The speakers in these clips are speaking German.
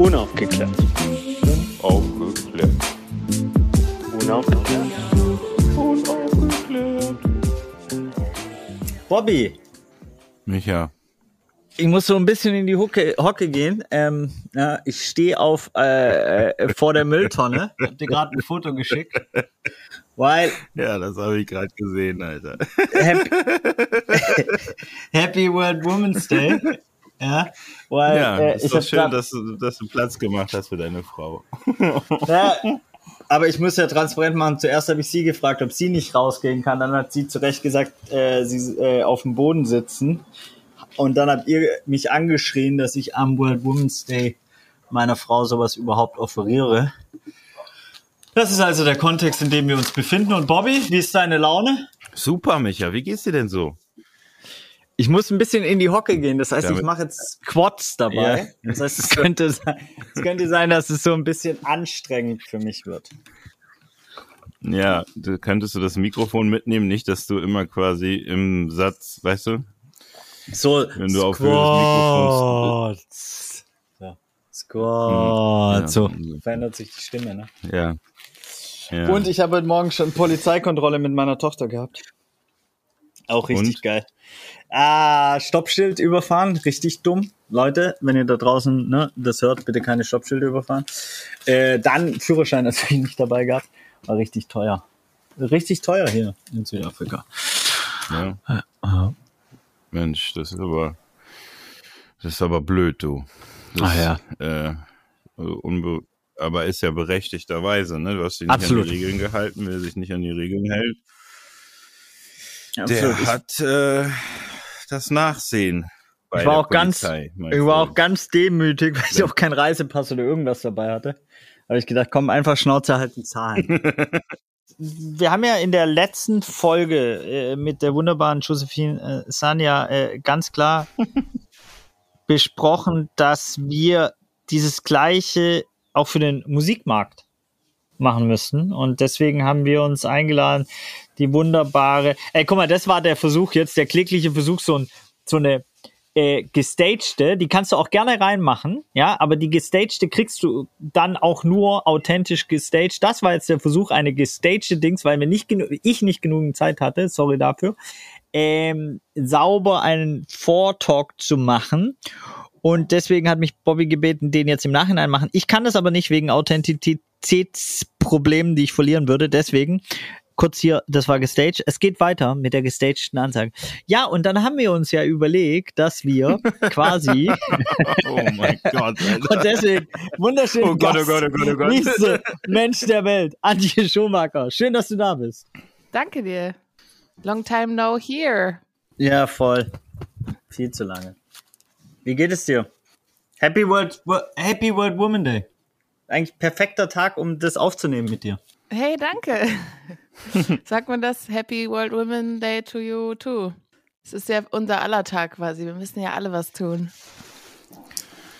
Unaufgeklärt. Unaufgeklärt. Unaufgeklärt. Unaufgeklärt. Bobby, Micha. ich muss so ein bisschen in die Hocke, Hocke gehen. Ähm, ja, ich stehe auf äh, äh, vor der Mülltonne. Ich hab dir gerade ein Foto geschickt. Weil Ja, das habe ich gerade gesehen, Alter. Happy, Happy World Women's Day. Ja, weil Ja, äh, ist ich doch schön, grad, dass du, dass du Platz gemacht hast für deine Frau. ja, aber ich muss ja transparent machen. Zuerst habe ich sie gefragt, ob sie nicht rausgehen kann. Dann hat sie zu Recht gesagt, äh, sie äh, auf dem Boden sitzen. Und dann habt ihr mich angeschrien, dass ich am World Women's Day meiner Frau sowas überhaupt offeriere. Das ist also der Kontext, in dem wir uns befinden. Und Bobby, wie ist deine Laune? Super, Micha. Wie geht's dir denn so? Ich muss ein bisschen in die Hocke gehen. Das heißt, ich mache jetzt Quads dabei. Ja. Das heißt, es könnte, sein, es könnte sein, dass es so ein bisschen anstrengend für mich wird. Ja, du, könntest du das Mikrofon mitnehmen, nicht, dass du immer quasi im Satz, weißt du? So, Wenn du auf Höhe des Squats. So, Squats. Ja. So, verändert sich die Stimme, ne? Ja. ja. Und ich habe heute Morgen schon Polizeikontrolle mit meiner Tochter gehabt. Auch richtig Und? geil. Ah, Stoppschild überfahren, richtig dumm. Leute, wenn ihr da draußen ne, das hört, bitte keine Stoppschilder überfahren. Äh, dann Führerschein natürlich nicht dabei gehabt. War richtig teuer. Richtig teuer hier in Südafrika. ja. Mensch, das ist aber, das ist aber blöd, du. Das, Ah, ja. Äh, also aber ist ja berechtigterweise, ne? Du hast dich nicht Absolut. an die Regeln gehalten, wer sich nicht an die Regeln hält, Absolut. der hat äh, das Nachsehen. Ich war auch ganz, Polizei, mein ich war auch ganz demütig, weil ich auch keinen Reisepass oder irgendwas dabei hatte. Habe ich gedacht, komm, einfach Schnauze halten, zahlen. Wir haben ja in der letzten Folge äh, mit der wunderbaren Josephine äh, Sanja äh, ganz klar besprochen, dass wir dieses Gleiche auch für den Musikmarkt machen müssen. Und deswegen haben wir uns eingeladen, die wunderbare, ey, guck mal, das war der Versuch jetzt, der klägliche Versuch, so, ein, so eine äh, gestagte, die kannst du auch gerne reinmachen, ja, aber die gestagte kriegst du dann auch nur authentisch gestaged. Das war jetzt der Versuch, eine gestagte Dings, weil wir nicht ich nicht genügend Zeit hatte, sorry dafür, ähm, sauber einen Vortalk zu machen. Und deswegen hat mich Bobby gebeten, den jetzt im Nachhinein machen. Ich kann das aber nicht wegen Authentizitätsproblemen, die ich verlieren würde. Deswegen kurz hier, das war gestaged. Es geht weiter mit der gestagten Ansage. Ja, und dann haben wir uns ja überlegt, dass wir quasi Oh mein Gott, Alter. und deswegen wunderschön. Oh Gott, oh Gott, oh Gott, oh Gott. Liebste Mensch der Welt, Antje Schumacher. Schön, dass du da bist. Danke dir. Long time no here. Ja, voll. Viel zu lange. Wie geht es dir? Happy World, Wo- Happy World Woman Day. Eigentlich perfekter Tag, um das aufzunehmen mit dir. Hey, danke. Sagt man das? Happy World Women Day to you too. Es ist ja unser aller Tag quasi. Wir müssen ja alle was tun.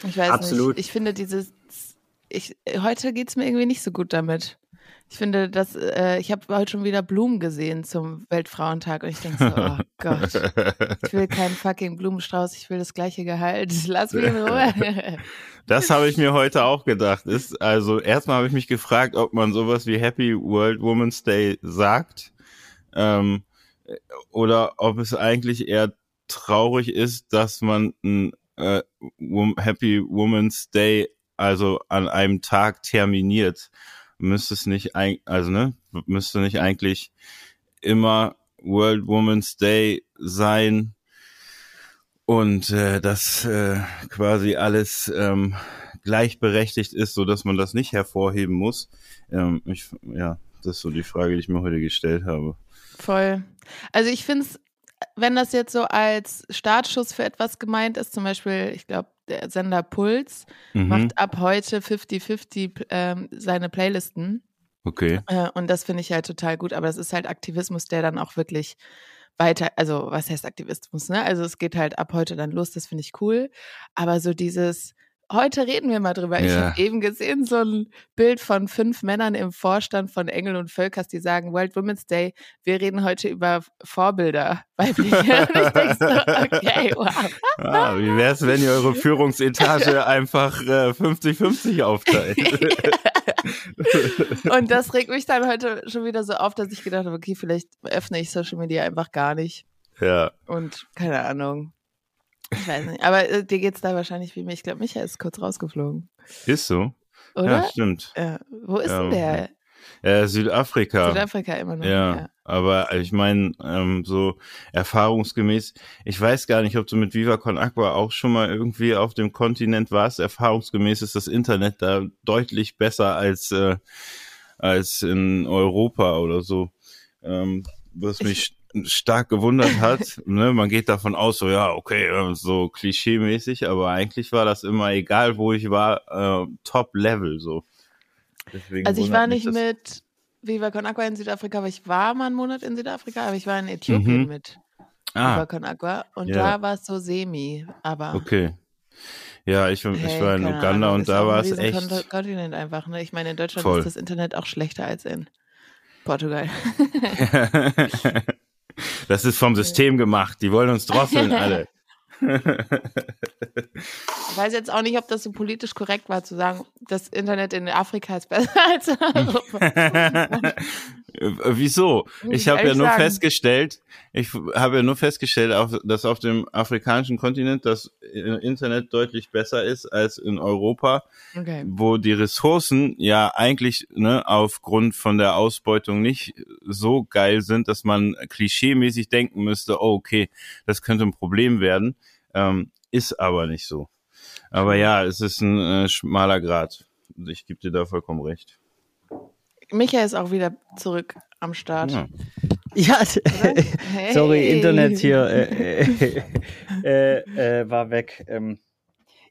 Ich weiß Absolut. nicht. Ich finde dieses. Ich, heute geht's mir irgendwie nicht so gut damit. Ich finde, dass äh, ich habe heute schon wieder Blumen gesehen zum Weltfrauentag und ich denke so, oh Gott, ich will keinen fucking Blumenstrauß, ich will das gleiche Gehalt. Lass mich in Ruhe. Das habe ich mir heute auch gedacht. Ist, also erstmal habe ich mich gefragt, ob man sowas wie Happy World Women's Day sagt. Ähm, oder ob es eigentlich eher traurig ist, dass man ein äh, Happy Woman's Day also an einem Tag terminiert. Müsste es nicht, also ne, müsste nicht eigentlich immer World Woman's Day sein und äh, dass äh, quasi alles ähm, gleichberechtigt ist, so dass man das nicht hervorheben muss. Ähm, ich, ja, das ist so die Frage, die ich mir heute gestellt habe. Voll. Also ich finde es, wenn das jetzt so als Startschuss für etwas gemeint ist, zum Beispiel, ich glaube, der Sender Puls Mhm. macht ab heute 50-50 ähm, seine Playlisten. Okay. Äh, und das finde ich halt total gut. Aber das ist halt Aktivismus, der dann auch wirklich weiter, also was heißt Aktivismus, ne? Also es geht halt ab heute dann los, das finde ich cool. Aber so dieses heute reden wir mal drüber. Ich Ja. habe eben gesehen, so ein Bild von fünf Männern im Vorstand von Engel und Völkers, die sagen, World Women's Day, wir reden heute über Vorbilder weibliche. Ich denke so, okay, wow. Ah, wie wär's, wenn ihr eure Führungsetage einfach äh, 50-50 aufteilt? Und das regt mich dann heute schon wieder so auf, dass ich gedacht habe, okay, vielleicht öffne ich Social Media einfach gar nicht. ja. Und keine Ahnung. Ich weiß nicht. Aber äh, dir geht's da wahrscheinlich wie mir. Ich glaube, Michael ist kurz rausgeflogen. Ist so. Ja, Oder? stimmt. Ja. Wo ist Ja, denn der? Äh, Südafrika. Südafrika immer noch. Ja, aber ich meine, ähm, so erfahrungsgemäß, ich weiß gar nicht, ob du mit Viva Con Aqua auch schon mal irgendwie auf dem Kontinent warst. Erfahrungsgemäß ist das Internet da deutlich besser als, äh, als in Europa oder so. Ähm, was mich stark gewundert hat, ne, man geht davon aus, so ja, okay, so klischee-mäßig, aber eigentlich war das immer, egal wo ich war, äh, Top-Level so. Deswegen Also ich war nicht mit Viva Con Aqua in Südafrika, aber ich war mal einen Monat in Südafrika, aber ich war in Äthiopien Mhm. mit Viva Ah, Con Aqua und Ja. da war es so semi, aber okay. Ja, ich, ich hey, war in Uganda Ahnung, und da war es echt. Kontinent einfach, ne? Ich meine, in Deutschland Voll. ist das Internet auch schlechter als in Portugal. das ist vom System gemacht. Die wollen uns drosseln alle. Ich weiß jetzt auch nicht, ob das so politisch korrekt war, zu sagen, das Internet in Afrika ist besser als in Europa. Äh, Wieso? Ich habe ja nur sagen. festgestellt, ich habe ja nur festgestellt, dass auf dem afrikanischen Kontinent das äh, Internet deutlich besser ist als in Europa, Okay. wo die Ressourcen ja eigentlich ne, aufgrund von der Ausbeutung nicht so geil sind, dass man klischeemäßig denken müsste, oh, okay, das könnte ein Problem werden. Ähm, ist aber nicht so. Aber ja, es ist ein äh, schmaler Grad. Ich gebe dir da vollkommen recht. Michael ist auch wieder zurück am Start. Ja. Ja, Hey. sorry, Internet hier äh, äh, äh, äh, war weg. Ähm,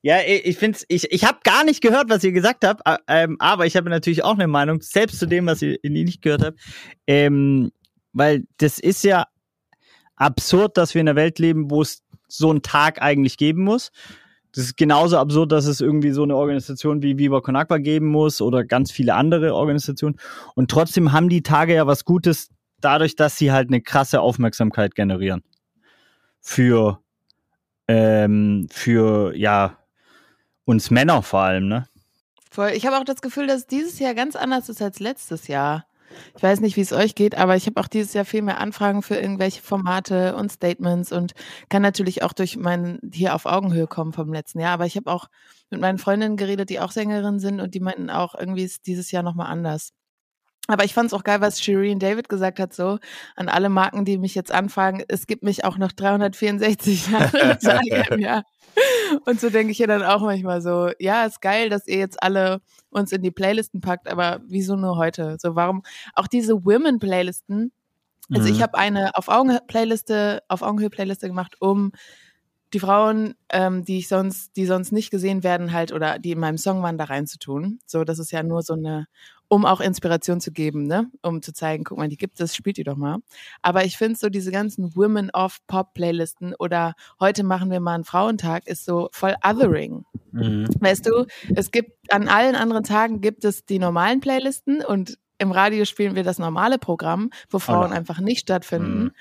ja, ich find's, ich, ich habe gar nicht gehört, was ihr gesagt habt, a- ähm, aber ich habe natürlich auch eine Meinung, selbst zu dem, was ihr nicht gehört habt. Ähm, weil das ist ja absurd, dass wir in einer Welt leben, wo es so einen Tag eigentlich geben muss. Das ist genauso absurd, dass es irgendwie so eine Organisation wie Viva Con Agua geben muss oder ganz viele andere Organisationen. Und trotzdem haben die Tage ja was Gutes dadurch, dass sie halt eine krasse Aufmerksamkeit generieren. Für, ähm, für, ja, uns Männer vor allem, ne? Voll. Ich habe auch das Gefühl, dass dieses Jahr ganz anders ist als letztes Jahr. Ich weiß nicht, wie es euch geht, aber ich habe auch dieses Jahr viel mehr Anfragen für irgendwelche Formate und Statements und kann natürlich auch durch meinen hier auf Augenhöhe kommen vom letzten Jahr. Aber ich habe auch mit meinen Freundinnen geredet, die auch Sängerinnen sind und die meinten auch, irgendwie ist dieses Jahr nochmal anders. Aber ich fand es auch geil, was Shireen David gesagt hat, so an alle Marken, die mich jetzt anfragen, es gibt mich auch noch 364 Jahre im Jahr. Und so denke ich ja dann auch manchmal so, ja, ist geil, dass ihr jetzt alle uns in die Playlisten packt, aber wieso nur heute? So, warum auch diese Women-Playlisten? Also Mhm. ich habe eine auf Augenhöhe Playliste, auf Augenhöhe Playliste gemacht, um die Frauen, ähm, die ich sonst, die sonst nicht gesehen werden, halt oder die in meinem Song waren, da reinzutun. So, das ist ja nur so eine, um auch Inspiration zu geben, ne, um zu zeigen, guck mal, die gibt es, spielt die doch mal. Aber ich finde so diese ganzen Women of Pop Playlisten oder heute machen wir mal einen Frauentag ist so voll othering. Weißt du, es gibt an allen anderen Tagen gibt es die normalen Playlisten und im Radio spielen wir das normale Programm, wo Frauen Oh. einfach nicht stattfinden. Mhm.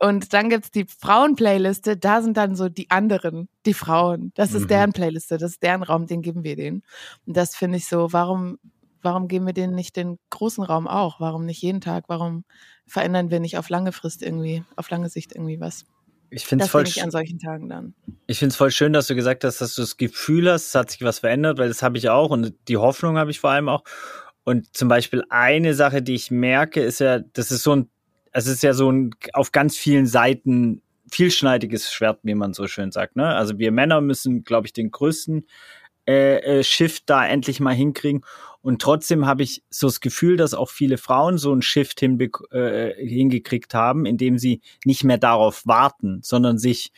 Und dann gibt's die Frauen-Playliste, da sind dann so die anderen, die Frauen. Das ist Mhm. deren Playliste, das ist deren Raum, den geben wir denen. Und das finde ich so, warum, warum geben wir denen nicht den großen Raum auch? Warum nicht jeden Tag? Warum verändern wir nicht auf lange Frist irgendwie, auf lange Sicht irgendwie was? Ich finde es voll, ich sch- an solchen Tagen dann. ich find's voll schön, dass du gesagt hast, dass du das Gefühl hast, es hat sich was verändert, weil das habe ich auch und die Hoffnung habe ich vor allem auch. Und zum Beispiel eine Sache, die ich merke, ist ja, das ist so ein, es ist ja so ein auf ganz vielen Seiten vielschneidiges Schwert, wie man so schön sagt. Ne? Also wir Männer müssen, glaube ich, den größten äh, äh, Shift da endlich mal hinkriegen. Und trotzdem habe ich so das Gefühl, dass auch viele Frauen so einen Shift hinbek- äh, hingekriegt haben, indem sie nicht mehr darauf warten, sondern sich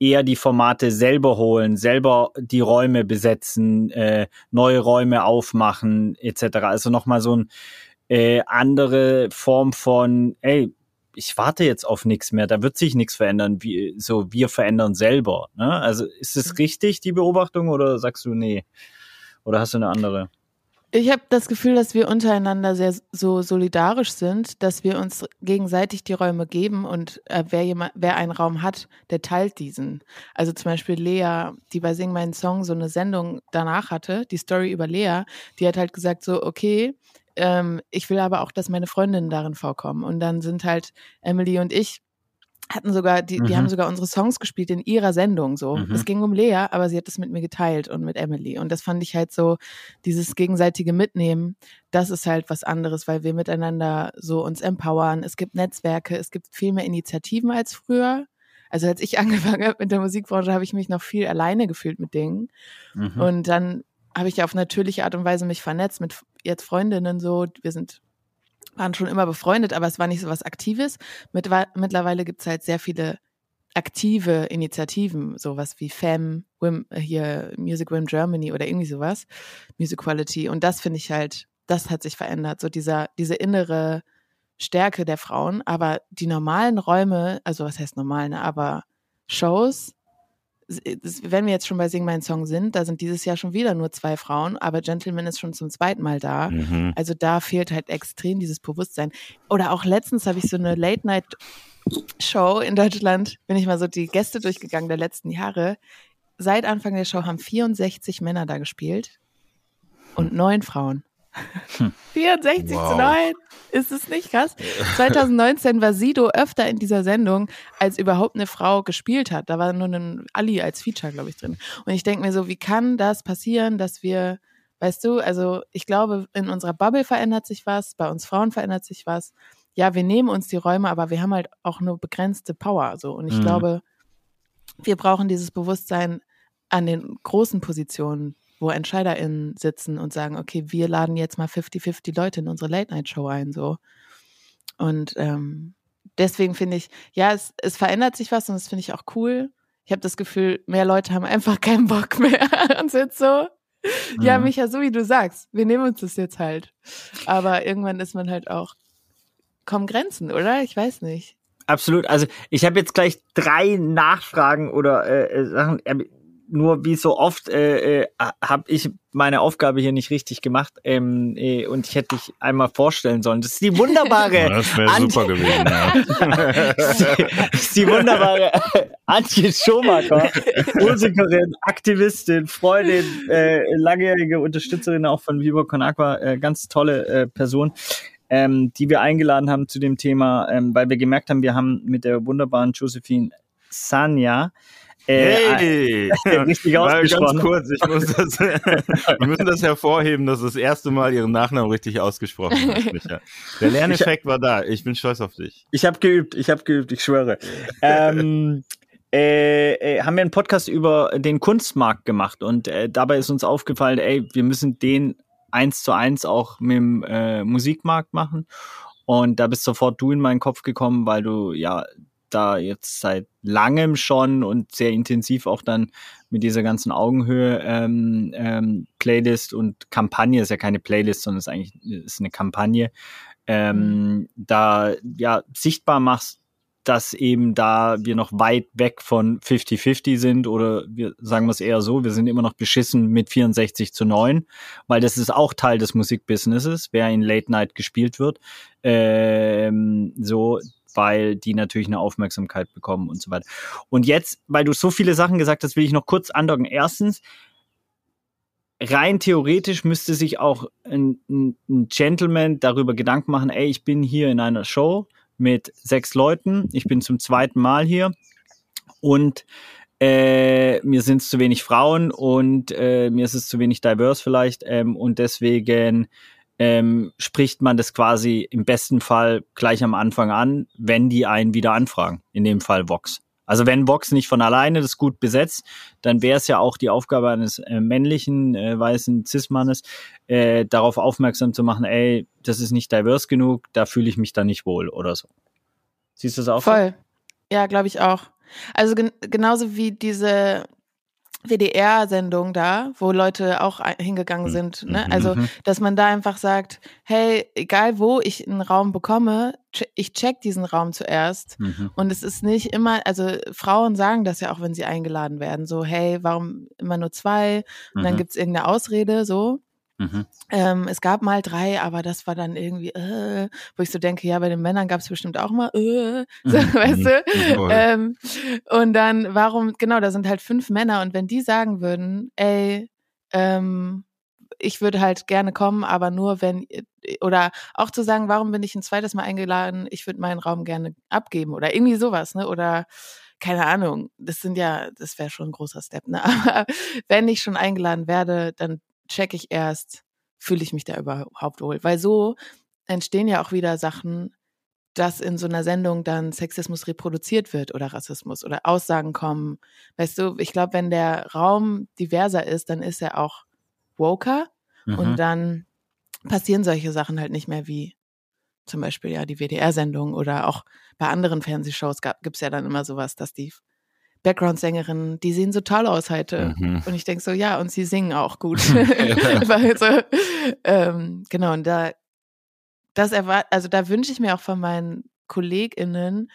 eher die Formate selber holen, selber die Räume besetzen, äh, neue Räume aufmachen, etc. Also nochmal so ein äh, andere Form von, ey, ich warte jetzt auf nichts mehr, da wird sich nichts verändern, wie, so wir verändern selber. Ne? Also ist es mhm. richtig, die Beobachtung, oder sagst du, nee? Oder hast du eine andere? Ich habe das Gefühl, dass wir untereinander sehr so solidarisch sind, dass wir uns gegenseitig die Räume geben und äh, wer, jemand, wer einen Raum hat, der teilt diesen. Also zum Beispiel Lea, die bei Sing meinen Song so eine Sendung danach hatte, die Story über Lea, die hat halt gesagt so, okay, ähm, ich will aber auch, dass meine Freundinnen darin vorkommen. Und dann sind halt Emily und ich hatten sogar, die, mhm. die haben mhm. sogar unsere Songs gespielt in ihrer Sendung so. Mhm. Es ging um Lea, aber sie hat das mit mir geteilt und mit Emily. Und das fand ich halt so, dieses gegenseitige Mitnehmen, das ist halt was anderes, weil wir miteinander so uns empowern. Es gibt Netzwerke, es gibt viel mehr Initiativen als früher. Also als ich angefangen habe mit der Musikbranche, habe ich mich noch viel alleine gefühlt mit Dingen. Mhm. Und dann habe ich auf natürliche Art und Weise mich vernetzt mit jetzt Freundinnen so. Wir sind waren schon immer befreundet, aber es war nicht so was Aktives. Mit, mittlerweile gibt es halt sehr viele aktive Initiativen, sowas wie FEM, Wim, hier Music Wim Germany oder irgendwie sowas, Music Quality. Und das finde ich halt, das hat sich verändert, so dieser, diese innere Stärke der Frauen. Aber die normalen Räume, also was heißt normalen, ne, aber Shows wenn wir jetzt schon bei Sing Mein Song sind, da sind dieses Jahr schon wieder nur zwei Frauen, aber Gentleman ist schon zum zweiten Mal da. Mhm. Also da fehlt halt extrem dieses Bewusstsein. Oder auch letztens habe ich so eine Late-Night-Show in Deutschland, bin ich mal so die Gäste durchgegangen der letzten Jahre. Seit Anfang der Show haben 64 Männer da gespielt und neun Frauen. 64 hm. wow. zu 9. Ist es nicht krass? 2019 war Sido öfter in dieser Sendung, als überhaupt eine Frau gespielt hat. Da war nur ein Ali als Feature, glaube ich, drin. Und ich denke mir so, wie kann das passieren, dass wir, weißt du, also ich glaube, in unserer Bubble verändert sich was, bei uns Frauen verändert sich was. Ja, wir nehmen uns die Räume, aber wir haben halt auch nur begrenzte Power. So. Und ich mhm. glaube, wir brauchen dieses Bewusstsein an den großen Positionen wo EntscheiderInnen sitzen und sagen, okay, wir laden jetzt mal 50-50 Leute in unsere Late-Night-Show ein, so. Und ähm, deswegen finde ich, ja, es, es verändert sich was und das finde ich auch cool. Ich habe das Gefühl, mehr Leute haben einfach keinen Bock mehr und sind so, ja, mhm. Micha, so wie du sagst, wir nehmen uns das jetzt halt. Aber irgendwann ist man halt auch, kommen Grenzen, oder? Ich weiß nicht. Absolut. Also ich habe jetzt gleich drei Nachfragen oder äh, äh Sachen nur wie so oft äh, äh, habe ich meine Aufgabe hier nicht richtig gemacht ähm, äh, und ich hätte dich einmal vorstellen sollen. Das ist die wunderbare. Ja, das wäre super gewesen. Ja. das ist die wunderbare Antje Schomaker, Musikerin, Aktivistin, Freundin, äh, langjährige Unterstützerin auch von Viva Con Aqua, äh, ganz tolle äh, Person. Ähm, die wir eingeladen haben zu dem Thema, ähm, weil wir gemerkt haben, wir haben mit der wunderbaren Josephine Äh, hey, richtig ausgesprochen. Ganz kurz, ich muss das, wir müssen das hervorheben, dass das erste Mal ihren Nachnamen richtig ausgesprochen hast, Micha. Der Lerneffekt war da. Ich bin stolz auf dich. Ich habe geübt, ich habe geübt, ich schwöre. ähm, äh, äh, haben wir einen Podcast über den Kunstmarkt gemacht und äh, dabei ist uns aufgefallen, ey, wir müssen den eins zu eins auch mit dem äh, Musikmarkt machen. Und da bist sofort du in meinen Kopf gekommen, weil du ja da jetzt seit langem schon und sehr intensiv auch dann mit dieser ganzen Augenhöhe ähm, ähm, Playlist und Kampagne ist ja keine Playlist, sondern ist eigentlich ist eine Kampagne. Ähm, mhm. da ja sichtbar machst, dass eben da wir noch weit weg von 50-50 sind oder wir sagen wir es eher so, wir sind immer noch beschissen mit 64 zu 9, weil das ist auch Teil des Musikbusinesses, wer in Late Night gespielt wird. Ähm, so, weil die natürlich eine Aufmerksamkeit bekommen und so weiter. Und jetzt, weil du so viele Sachen gesagt hast, will ich noch kurz andocken. Erstens, rein theoretisch müsste sich auch ein, ein, Gentleman darüber Gedanken machen, ey, ich bin hier in einer Show mit sechs Leuten, ich bin zum zweiten Mal hier und äh, mir sind es zu wenig Frauen und äh, mir ist es zu wenig diverse vielleicht ähm, und deswegen ähm, spricht man das quasi im besten Fall gleich am Anfang an, wenn die einen wieder anfragen. In dem Fall Vox. Also wenn Vox nicht von alleine das gut besetzt, dann wäre es ja auch die Aufgabe eines äh, männlichen, äh, weißen Cis-Mannes, äh, darauf aufmerksam zu machen, ey, das ist nicht divers genug, da fühle ich mich da nicht wohl oder so. Siehst du das auch? Voll. Ja, glaube ich auch. Also gen genauso wie diese WDR-Sendung da, wo Leute auch hingegangen sind. Ne? Mhm. Also, Mhm. dass man da einfach sagt, hey, egal wo ich einen Raum bekomme, ich check diesen Raum zuerst. Mhm. Und es ist nicht immer, also Frauen sagen das ja auch, wenn sie eingeladen werden, so, hey, warum immer nur zwei? Und dann Mhm. gibt's irgendeine Ausrede, so. Mhm. Ähm, es gab mal drei, aber das war dann irgendwie, äh, wo ich so denke, ja, bei den Männern gab's bestimmt auch mal, äh, so, Mhm. weißt du? Voll. Ähm, und dann, warum, genau, da sind halt fünf Männer und wenn die sagen würden, ey, ähm, ich würde halt gerne kommen, aber nur wenn, oder auch zu sagen, warum bin ich ein zweites Mal eingeladen, ich würde meinen Raum gerne abgeben oder irgendwie sowas, ne? Oder keine Ahnung, das sind ja, das wäre schon ein großer Step, ne? Aber wenn ich schon eingeladen werde, dann check ich erst, fühle ich mich da überhaupt wohl. Weil so entstehen ja auch wieder Sachen, dass in so einer Sendung dann Sexismus reproduziert wird oder Rassismus oder Aussagen kommen. Weißt du, ich glaube, wenn der Raum diverser ist, dann ist er auch woker Mhm. und dann passieren solche Sachen halt nicht mehr wie zum Beispiel ja die WDR-Sendung oder auch bei anderen Fernsehshows gibt es ja dann immer sowas, dass die Background-Sängerinnen, die sehen so toll aus heute. Mhm. Und ich denke so, ja, und sie singen auch gut. Weil so, ähm, genau, und da, das erwart, also da wünsche ich mir auch von meinen KollegInnen,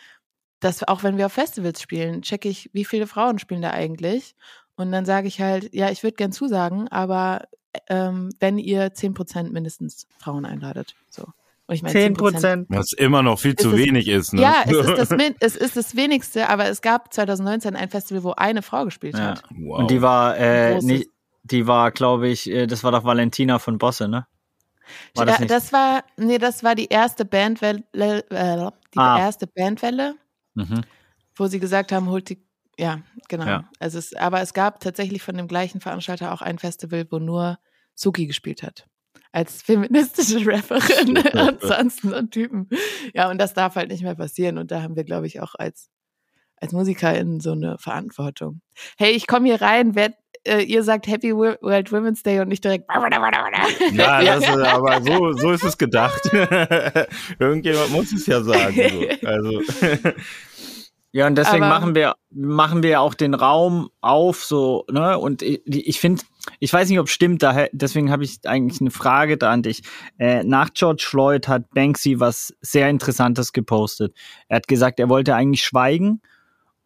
dass auch wenn wir auf Festivals spielen, checke ich, wie viele Frauen spielen da eigentlich. Und dann sage ich halt, ja, ich würde gern zusagen, aber ähm, wenn ihr 10% mindestens Frauen einladet. So. Und ich meine, 10 Prozent. Was immer noch viel zu es- wenig ist, ne? Ja, es ist, das, es ist das wenigste, aber es gab 2019 ein Festival, wo eine Frau gespielt Ja. hat. wow. Und die war, äh, nicht, die war, glaube ich, äh, das war doch Valentina von Bosse, ne? War das nicht? das war, nee, das war die erste Bandwelle, äh, die Ah. erste Bandwelle, Mhm. wo sie gesagt haben, holt die, ja, genau. Ja. Also es, aber es gab tatsächlich von dem gleichen Veranstalter auch ein Festival, wo nur Suki gespielt hat. Als feministische Rapperin, ansonsten und Typen. Ja, und das darf halt nicht mehr passieren. Und da haben wir, glaube ich, auch als, als MusikerInnen so eine Verantwortung. Hey, ich komme hier rein, wer, äh, ihr sagt Happy Wo- World Women's Day und nicht direkt. Ja, das ist, aber so, so ist es gedacht. Irgendjemand muss es ja sagen. So. Also, Ja, und deswegen Aber- machen wir, machen wir auch den Raum auf, so, ne? Und ich, ich finde, ich weiß nicht, ob es stimmt, daher, deswegen habe ich eigentlich eine Frage da an dich. Äh, nach George Floyd hat Banksy was sehr Interessantes gepostet. Er hat gesagt, er wollte eigentlich schweigen,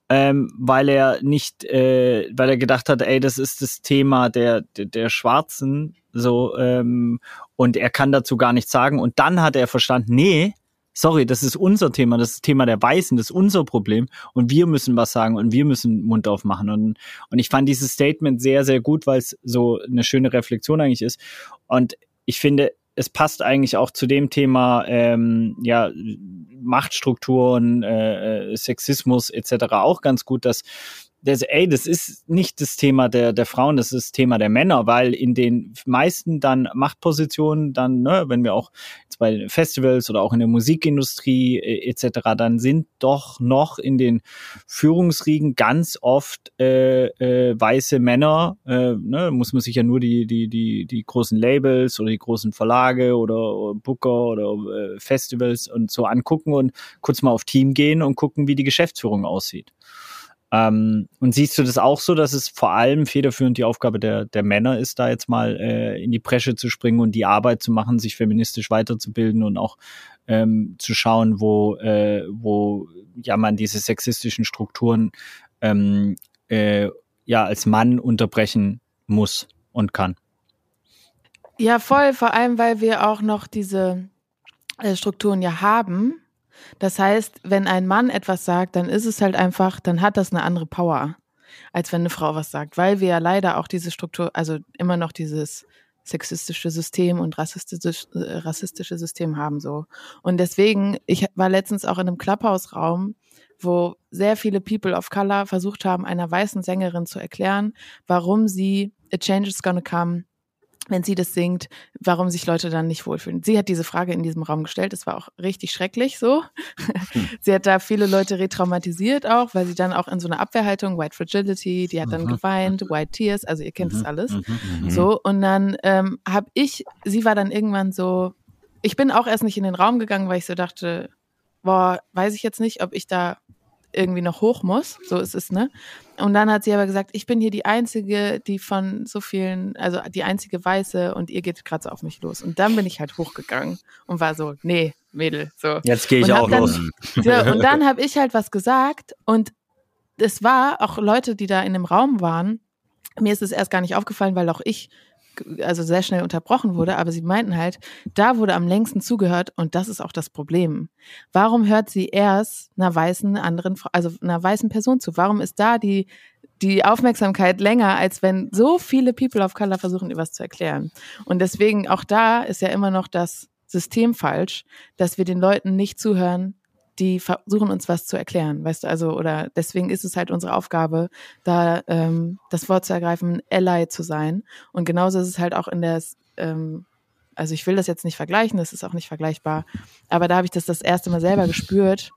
ähm, weil er nicht, äh, weil er gedacht hat, ey, das ist das Thema der, der, der Schwarzen, so, ähm, und er kann dazu gar nichts sagen. Und dann hat er verstanden, nee, sorry, das ist unser Thema, das ist Thema der Weißen, das ist unser Problem und wir müssen was sagen und wir müssen Mund aufmachen. Und, und ich fand dieses Statement sehr, sehr gut, weil es so eine schöne Reflexion eigentlich ist. Und ich finde, es passt eigentlich auch zu dem Thema ähm, ja, Machtstrukturen, äh, äh, Sexismus etc. auch ganz gut, dass das, ey, das ist nicht das Thema der, der Frauen, das ist das Thema der Männer, weil in den meisten dann Machtpositionen, dann, ne, wenn wir auch jetzt bei Festivals oder auch in der Musikindustrie äh, etc., dann sind doch noch in den Führungsriegen ganz oft äh, äh, weiße Männer, äh, ne, muss man sich ja nur die, die, die, die großen Labels oder die großen Verlage oder, oder Booker oder äh, Festivals und so angucken und kurz mal auf Team gehen und gucken, wie die Geschäftsführung aussieht. Ähm, und siehst du das auch so, dass es vor allem federführend die Aufgabe der, der Männer ist, da jetzt mal äh, in die Bresche zu springen und die Arbeit zu machen, sich feministisch weiterzubilden und auch ähm, zu schauen, wo, äh, wo ja man diese sexistischen Strukturen ähm, äh, ja als Mann unterbrechen muss und kann. Ja, voll, vor allem, weil wir auch noch diese äh, Strukturen ja haben. Das heißt, wenn ein Mann etwas sagt, dann ist es halt einfach, dann hat das eine andere Power, als wenn eine Frau was sagt, weil wir ja leider auch diese Struktur, also immer noch dieses sexistische System und rassistisch, äh, rassistische System haben so. Und deswegen, ich war letztens auch in einem Clubhouse-Raum, wo sehr viele People of Color versucht haben, einer weißen Sängerin zu erklären, warum sie A Change is Gonna Come wenn sie das singt, warum sich Leute dann nicht wohlfühlen. Sie hat diese Frage in diesem Raum gestellt. Das war auch richtig schrecklich so. sie hat da viele Leute retraumatisiert auch, weil sie dann auch in so einer Abwehrhaltung, White Fragility, die hat dann Mhm. geweint, White Tears, also ihr kennt das Mhm, alles. Mhm. So, und dann ähm, habe ich, sie war dann irgendwann so, ich bin auch erst nicht in den Raum gegangen, weil ich so dachte, boah, weiß ich jetzt nicht, ob ich da irgendwie noch hoch muss. So ist es, ne? Und dann hat sie aber gesagt, ich bin hier die einzige, die von so vielen, also die einzige Weiße und ihr geht gerade so auf mich los. Und dann bin ich halt hochgegangen und war so, nee, Mädel, so. Jetzt gehe ich auch dann, los. So, und dann habe ich halt was gesagt und es war auch Leute, die da in dem Raum waren. Mir ist es erst gar nicht aufgefallen, weil auch ich also sehr schnell unterbrochen wurde, aber sie meinten halt, da wurde am längsten zugehört und das ist auch das Problem. Warum hört sie erst einer weißen anderen, also einer weißen Person zu? Warum ist da die die Aufmerksamkeit länger, als wenn so viele People of Color versuchen, ihr was zu erklären. Und deswegen auch da ist ja immer noch das System falsch, dass wir den Leuten nicht zuhören, die versuchen uns was zu erklären, weißt du, also oder deswegen ist es halt unsere Aufgabe, da ähm, das Wort zu ergreifen, Ally zu sein. Und genauso ist es halt auch in der, ähm, also ich will das jetzt nicht vergleichen, das ist auch nicht vergleichbar, aber da habe ich das das erste Mal selber gespürt,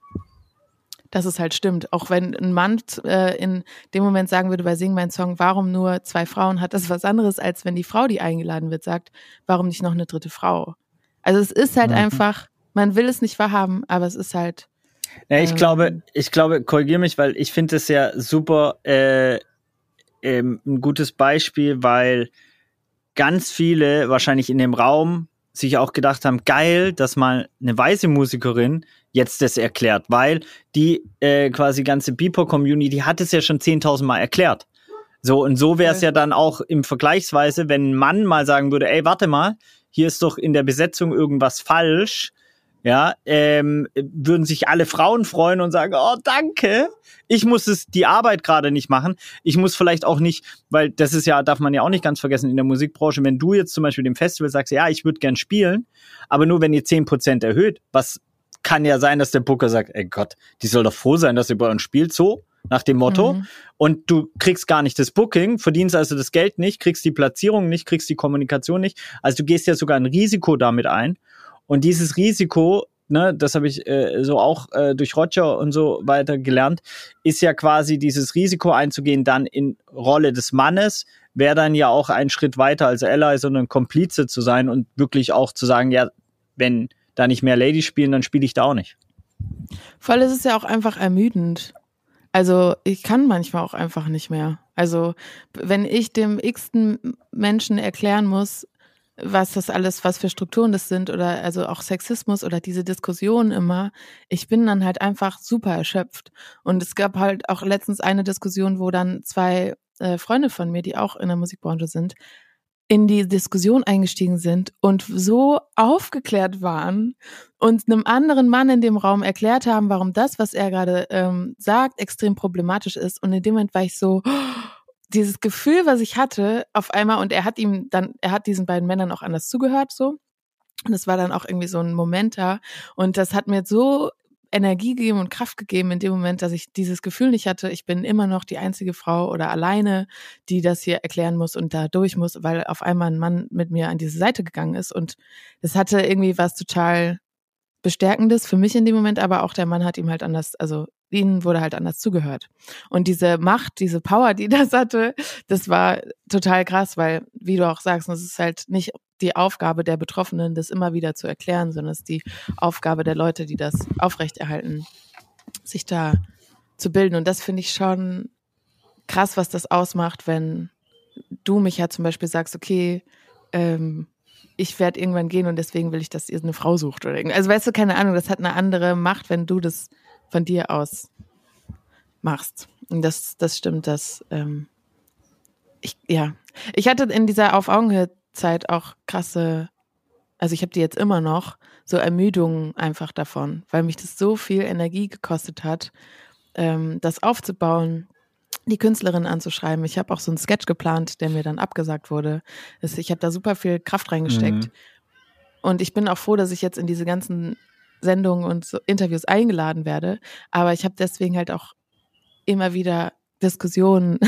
dass es halt stimmt. Auch wenn ein Mann äh, in dem Moment sagen würde bei Sing mein Song, warum nur zwei Frauen, hat das was anderes, als wenn die Frau, die eingeladen wird, sagt, warum nicht noch eine dritte Frau. Also es ist halt mhm. einfach man will es nicht wahrhaben, aber es ist halt. Ja, ich ähm, glaube, ich glaube, korrigiere mich, weil ich finde es ja super äh, ähm, ein gutes Beispiel, weil ganz viele wahrscheinlich in dem Raum sich auch gedacht haben, geil, dass mal eine weiße Musikerin jetzt das erklärt, weil die äh, quasi ganze Beeper-Community hat es ja schon 10.000 Mal erklärt. So, und so wäre es ja dann auch im Vergleichsweise, wenn ein Mann mal sagen würde, ey, warte mal, hier ist doch in der Besetzung irgendwas falsch, ja, ähm, würden sich alle Frauen freuen und sagen, oh, danke. Ich muss es die Arbeit gerade nicht machen. Ich muss vielleicht auch nicht, weil das ist ja, darf man ja auch nicht ganz vergessen in der Musikbranche, wenn du jetzt zum Beispiel dem Festival sagst, ja, ich würde gern spielen, aber nur wenn ihr zehn Prozent erhöht, was kann ja sein, dass der Booker sagt, ey Gott, die soll doch froh sein, dass ihr bei uns spielt, so, nach dem Motto. Mhm. Und du kriegst gar nicht das Booking, verdienst also das Geld nicht, kriegst die Platzierung nicht, kriegst die Kommunikation nicht. Also du gehst ja sogar ein Risiko damit ein. Und dieses Risiko, ne, das habe ich äh, so auch äh, durch Roger und so weiter gelernt, ist ja quasi dieses Risiko einzugehen, dann in Rolle des Mannes, wäre dann ja auch ein Schritt weiter als Ally, sondern Komplize zu sein und wirklich auch zu sagen, ja, wenn da nicht mehr Ladies spielen, dann spiele ich da auch nicht. Voll ist es ja auch einfach ermüdend. Also ich kann manchmal auch einfach nicht mehr. Also wenn ich dem x-ten Menschen erklären muss, was das alles, was für Strukturen das sind oder also auch Sexismus oder diese Diskussion immer. Ich bin dann halt einfach super erschöpft. Und es gab halt auch letztens eine Diskussion, wo dann zwei äh, Freunde von mir, die auch in der Musikbranche sind, in die Diskussion eingestiegen sind und so aufgeklärt waren und einem anderen Mann in dem Raum erklärt haben, warum das, was er gerade ähm, sagt, extrem problematisch ist. Und in dem Moment war ich so, oh, dieses Gefühl, was ich hatte, auf einmal, und er hat ihm dann, er hat diesen beiden Männern auch anders zugehört, so. Und es war dann auch irgendwie so ein Moment da. Und das hat mir so Energie gegeben und Kraft gegeben in dem Moment, dass ich dieses Gefühl nicht hatte, ich bin immer noch die einzige Frau oder alleine, die das hier erklären muss und da durch muss, weil auf einmal ein Mann mit mir an diese Seite gegangen ist. Und es hatte irgendwie was total Bestärkendes für mich in dem Moment, aber auch der Mann hat ihm halt anders, also ihnen wurde halt anders zugehört. Und diese Macht, diese Power, die das hatte, das war total krass, weil, wie du auch sagst, es ist halt nicht die Aufgabe der Betroffenen, das immer wieder zu erklären, sondern es ist die Aufgabe der Leute, die das aufrechterhalten, sich da zu bilden. Und das finde ich schon krass, was das ausmacht, wenn du mich ja zum Beispiel sagst, okay, ähm, ich werde irgendwann gehen und deswegen will ich, dass ihr eine Frau sucht oder irgendwas. Also weißt du, keine Ahnung, das hat eine andere Macht, wenn du das von dir aus machst. Und das, das stimmt, dass ähm, ich, ja. Ich hatte in dieser Auf Augenhöhe-Zeit auch krasse, also ich habe die jetzt immer noch, so Ermüdungen einfach davon, weil mich das so viel Energie gekostet hat, ähm, das aufzubauen, die Künstlerin anzuschreiben. Ich habe auch so einen Sketch geplant, der mir dann abgesagt wurde. Ich habe da super viel Kraft reingesteckt. Mhm. Und ich bin auch froh, dass ich jetzt in diese ganzen Sendungen und so Interviews eingeladen werde. Aber ich habe deswegen halt auch immer wieder Diskussionen,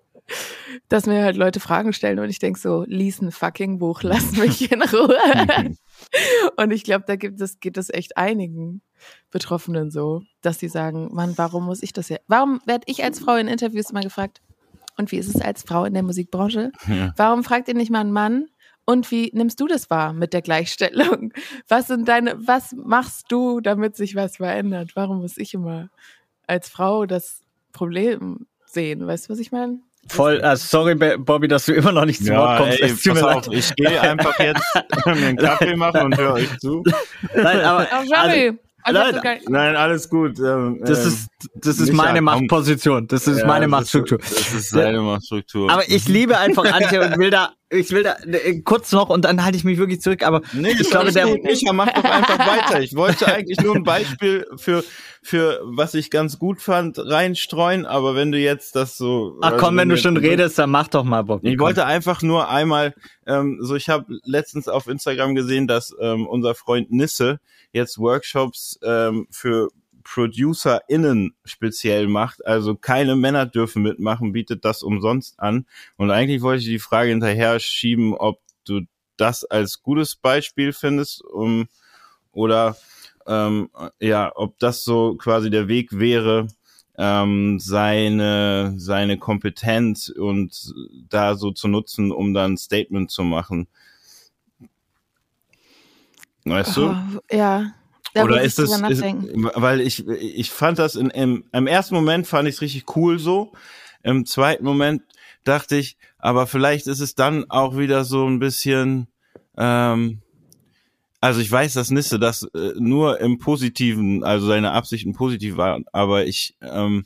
dass mir halt Leute Fragen stellen und ich denke so, lies ein fucking Buch, lass mich in Ruhe. und ich glaube, da gibt es, geht es echt einigen Betroffenen so, dass die sagen, Mann, warum muss ich das ja? Warum werde ich als Frau in Interviews immer gefragt, und wie ist es als Frau in der Musikbranche? Ja. Warum fragt ihr nicht mal einen Mann? Und wie nimmst du das wahr mit der Gleichstellung? Was sind deine, was machst du, damit sich was verändert? Warum muss ich immer als Frau das Problem sehen. Weißt du, was ich meine? Voll, also sorry, Bobby, dass du immer noch nicht zu ja, Wort kommst. Ey, pass auf, ich gehe einfach jetzt mir einen Kaffee machen und höre euch zu. Nein, aber, oh, sorry. Also, also nein, nein, alles gut. Ähm, das ist, das ist meine Machtposition. Das ist ja, meine Machtstruktur. Das ist, das ist seine Machtstruktur. Aber ich liebe einfach Antje und will da, ich will da äh, kurz noch und dann halte ich mich wirklich zurück. Aber nee, ich glaube, der Micha, mach doch einfach weiter. Ich wollte eigentlich nur ein Beispiel für für was ich ganz gut fand reinstreuen, aber wenn du jetzt das so Ach komm, also wenn, wenn du schon redest, dann mach doch mal Bock. Ich wollte einfach nur einmal ähm, so ich habe letztens auf Instagram gesehen, dass ähm, unser Freund Nisse jetzt Workshops ähm, für ProducerInnen speziell macht. Also keine Männer dürfen mitmachen, bietet das umsonst an. Und eigentlich wollte ich die Frage hinterher schieben, ob du das als gutes Beispiel findest, um, oder ähm, ja, ob das so quasi der Weg wäre, ähm, seine, seine Kompetenz und da so zu nutzen, um dann ein Statement zu machen. Weißt du? Oh, ja. Da Oder ist es, ist, weil ich, ich fand das in, im, im ersten Moment fand ich es richtig cool so. Im zweiten Moment dachte ich, aber vielleicht ist es dann auch wieder so ein bisschen, ähm, also ich weiß, dass Nisse das äh, nur im Positiven, also seine Absichten positiv waren, aber ich ähm,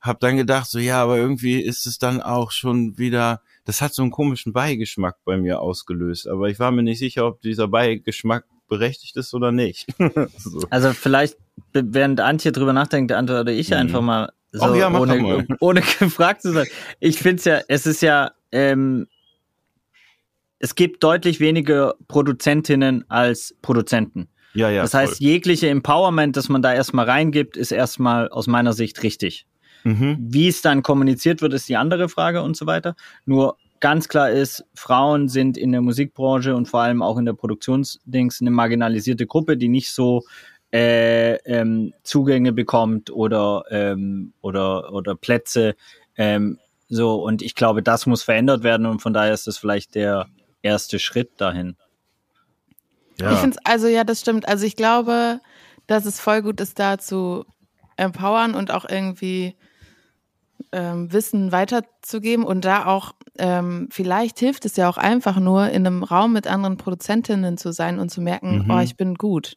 habe dann gedacht, so ja, aber irgendwie ist es dann auch schon wieder, das hat so einen komischen Beigeschmack bei mir ausgelöst, aber ich war mir nicht sicher, ob dieser Beigeschmack berechtigt ist oder nicht. so. Also vielleicht, während Antje drüber nachdenkt, antworte ich mhm. einfach mal so, oh ja, ohne, mal. ohne gefragt zu sein. Ich finde es ja, es ist ja, ähm, es gibt deutlich weniger Produzentinnen als Produzenten. Ja, ja. Das heißt, voll. jegliche Empowerment, das man da erstmal reingibt, ist erstmal aus meiner Sicht richtig. Mhm. Wie es dann kommuniziert wird, ist die andere Frage und so weiter. Nur ganz klar ist, Frauen sind in der Musikbranche und vor allem auch in der Produktionsdings eine marginalisierte Gruppe, die nicht so äh, ähm, Zugänge bekommt oder ähm, oder oder Plätze ähm, so und ich glaube, das muss verändert werden und von daher ist das vielleicht der erste Schritt dahin. Ja. Ich finde also ja, das stimmt. Also ich glaube, dass es voll gut ist, da zu empowern und auch irgendwie ähm, Wissen weiterzugeben und da auch, ähm, vielleicht hilft es ja auch einfach nur, in einem Raum mit anderen Produzentinnen zu sein und zu merken, mhm. oh, ich bin gut.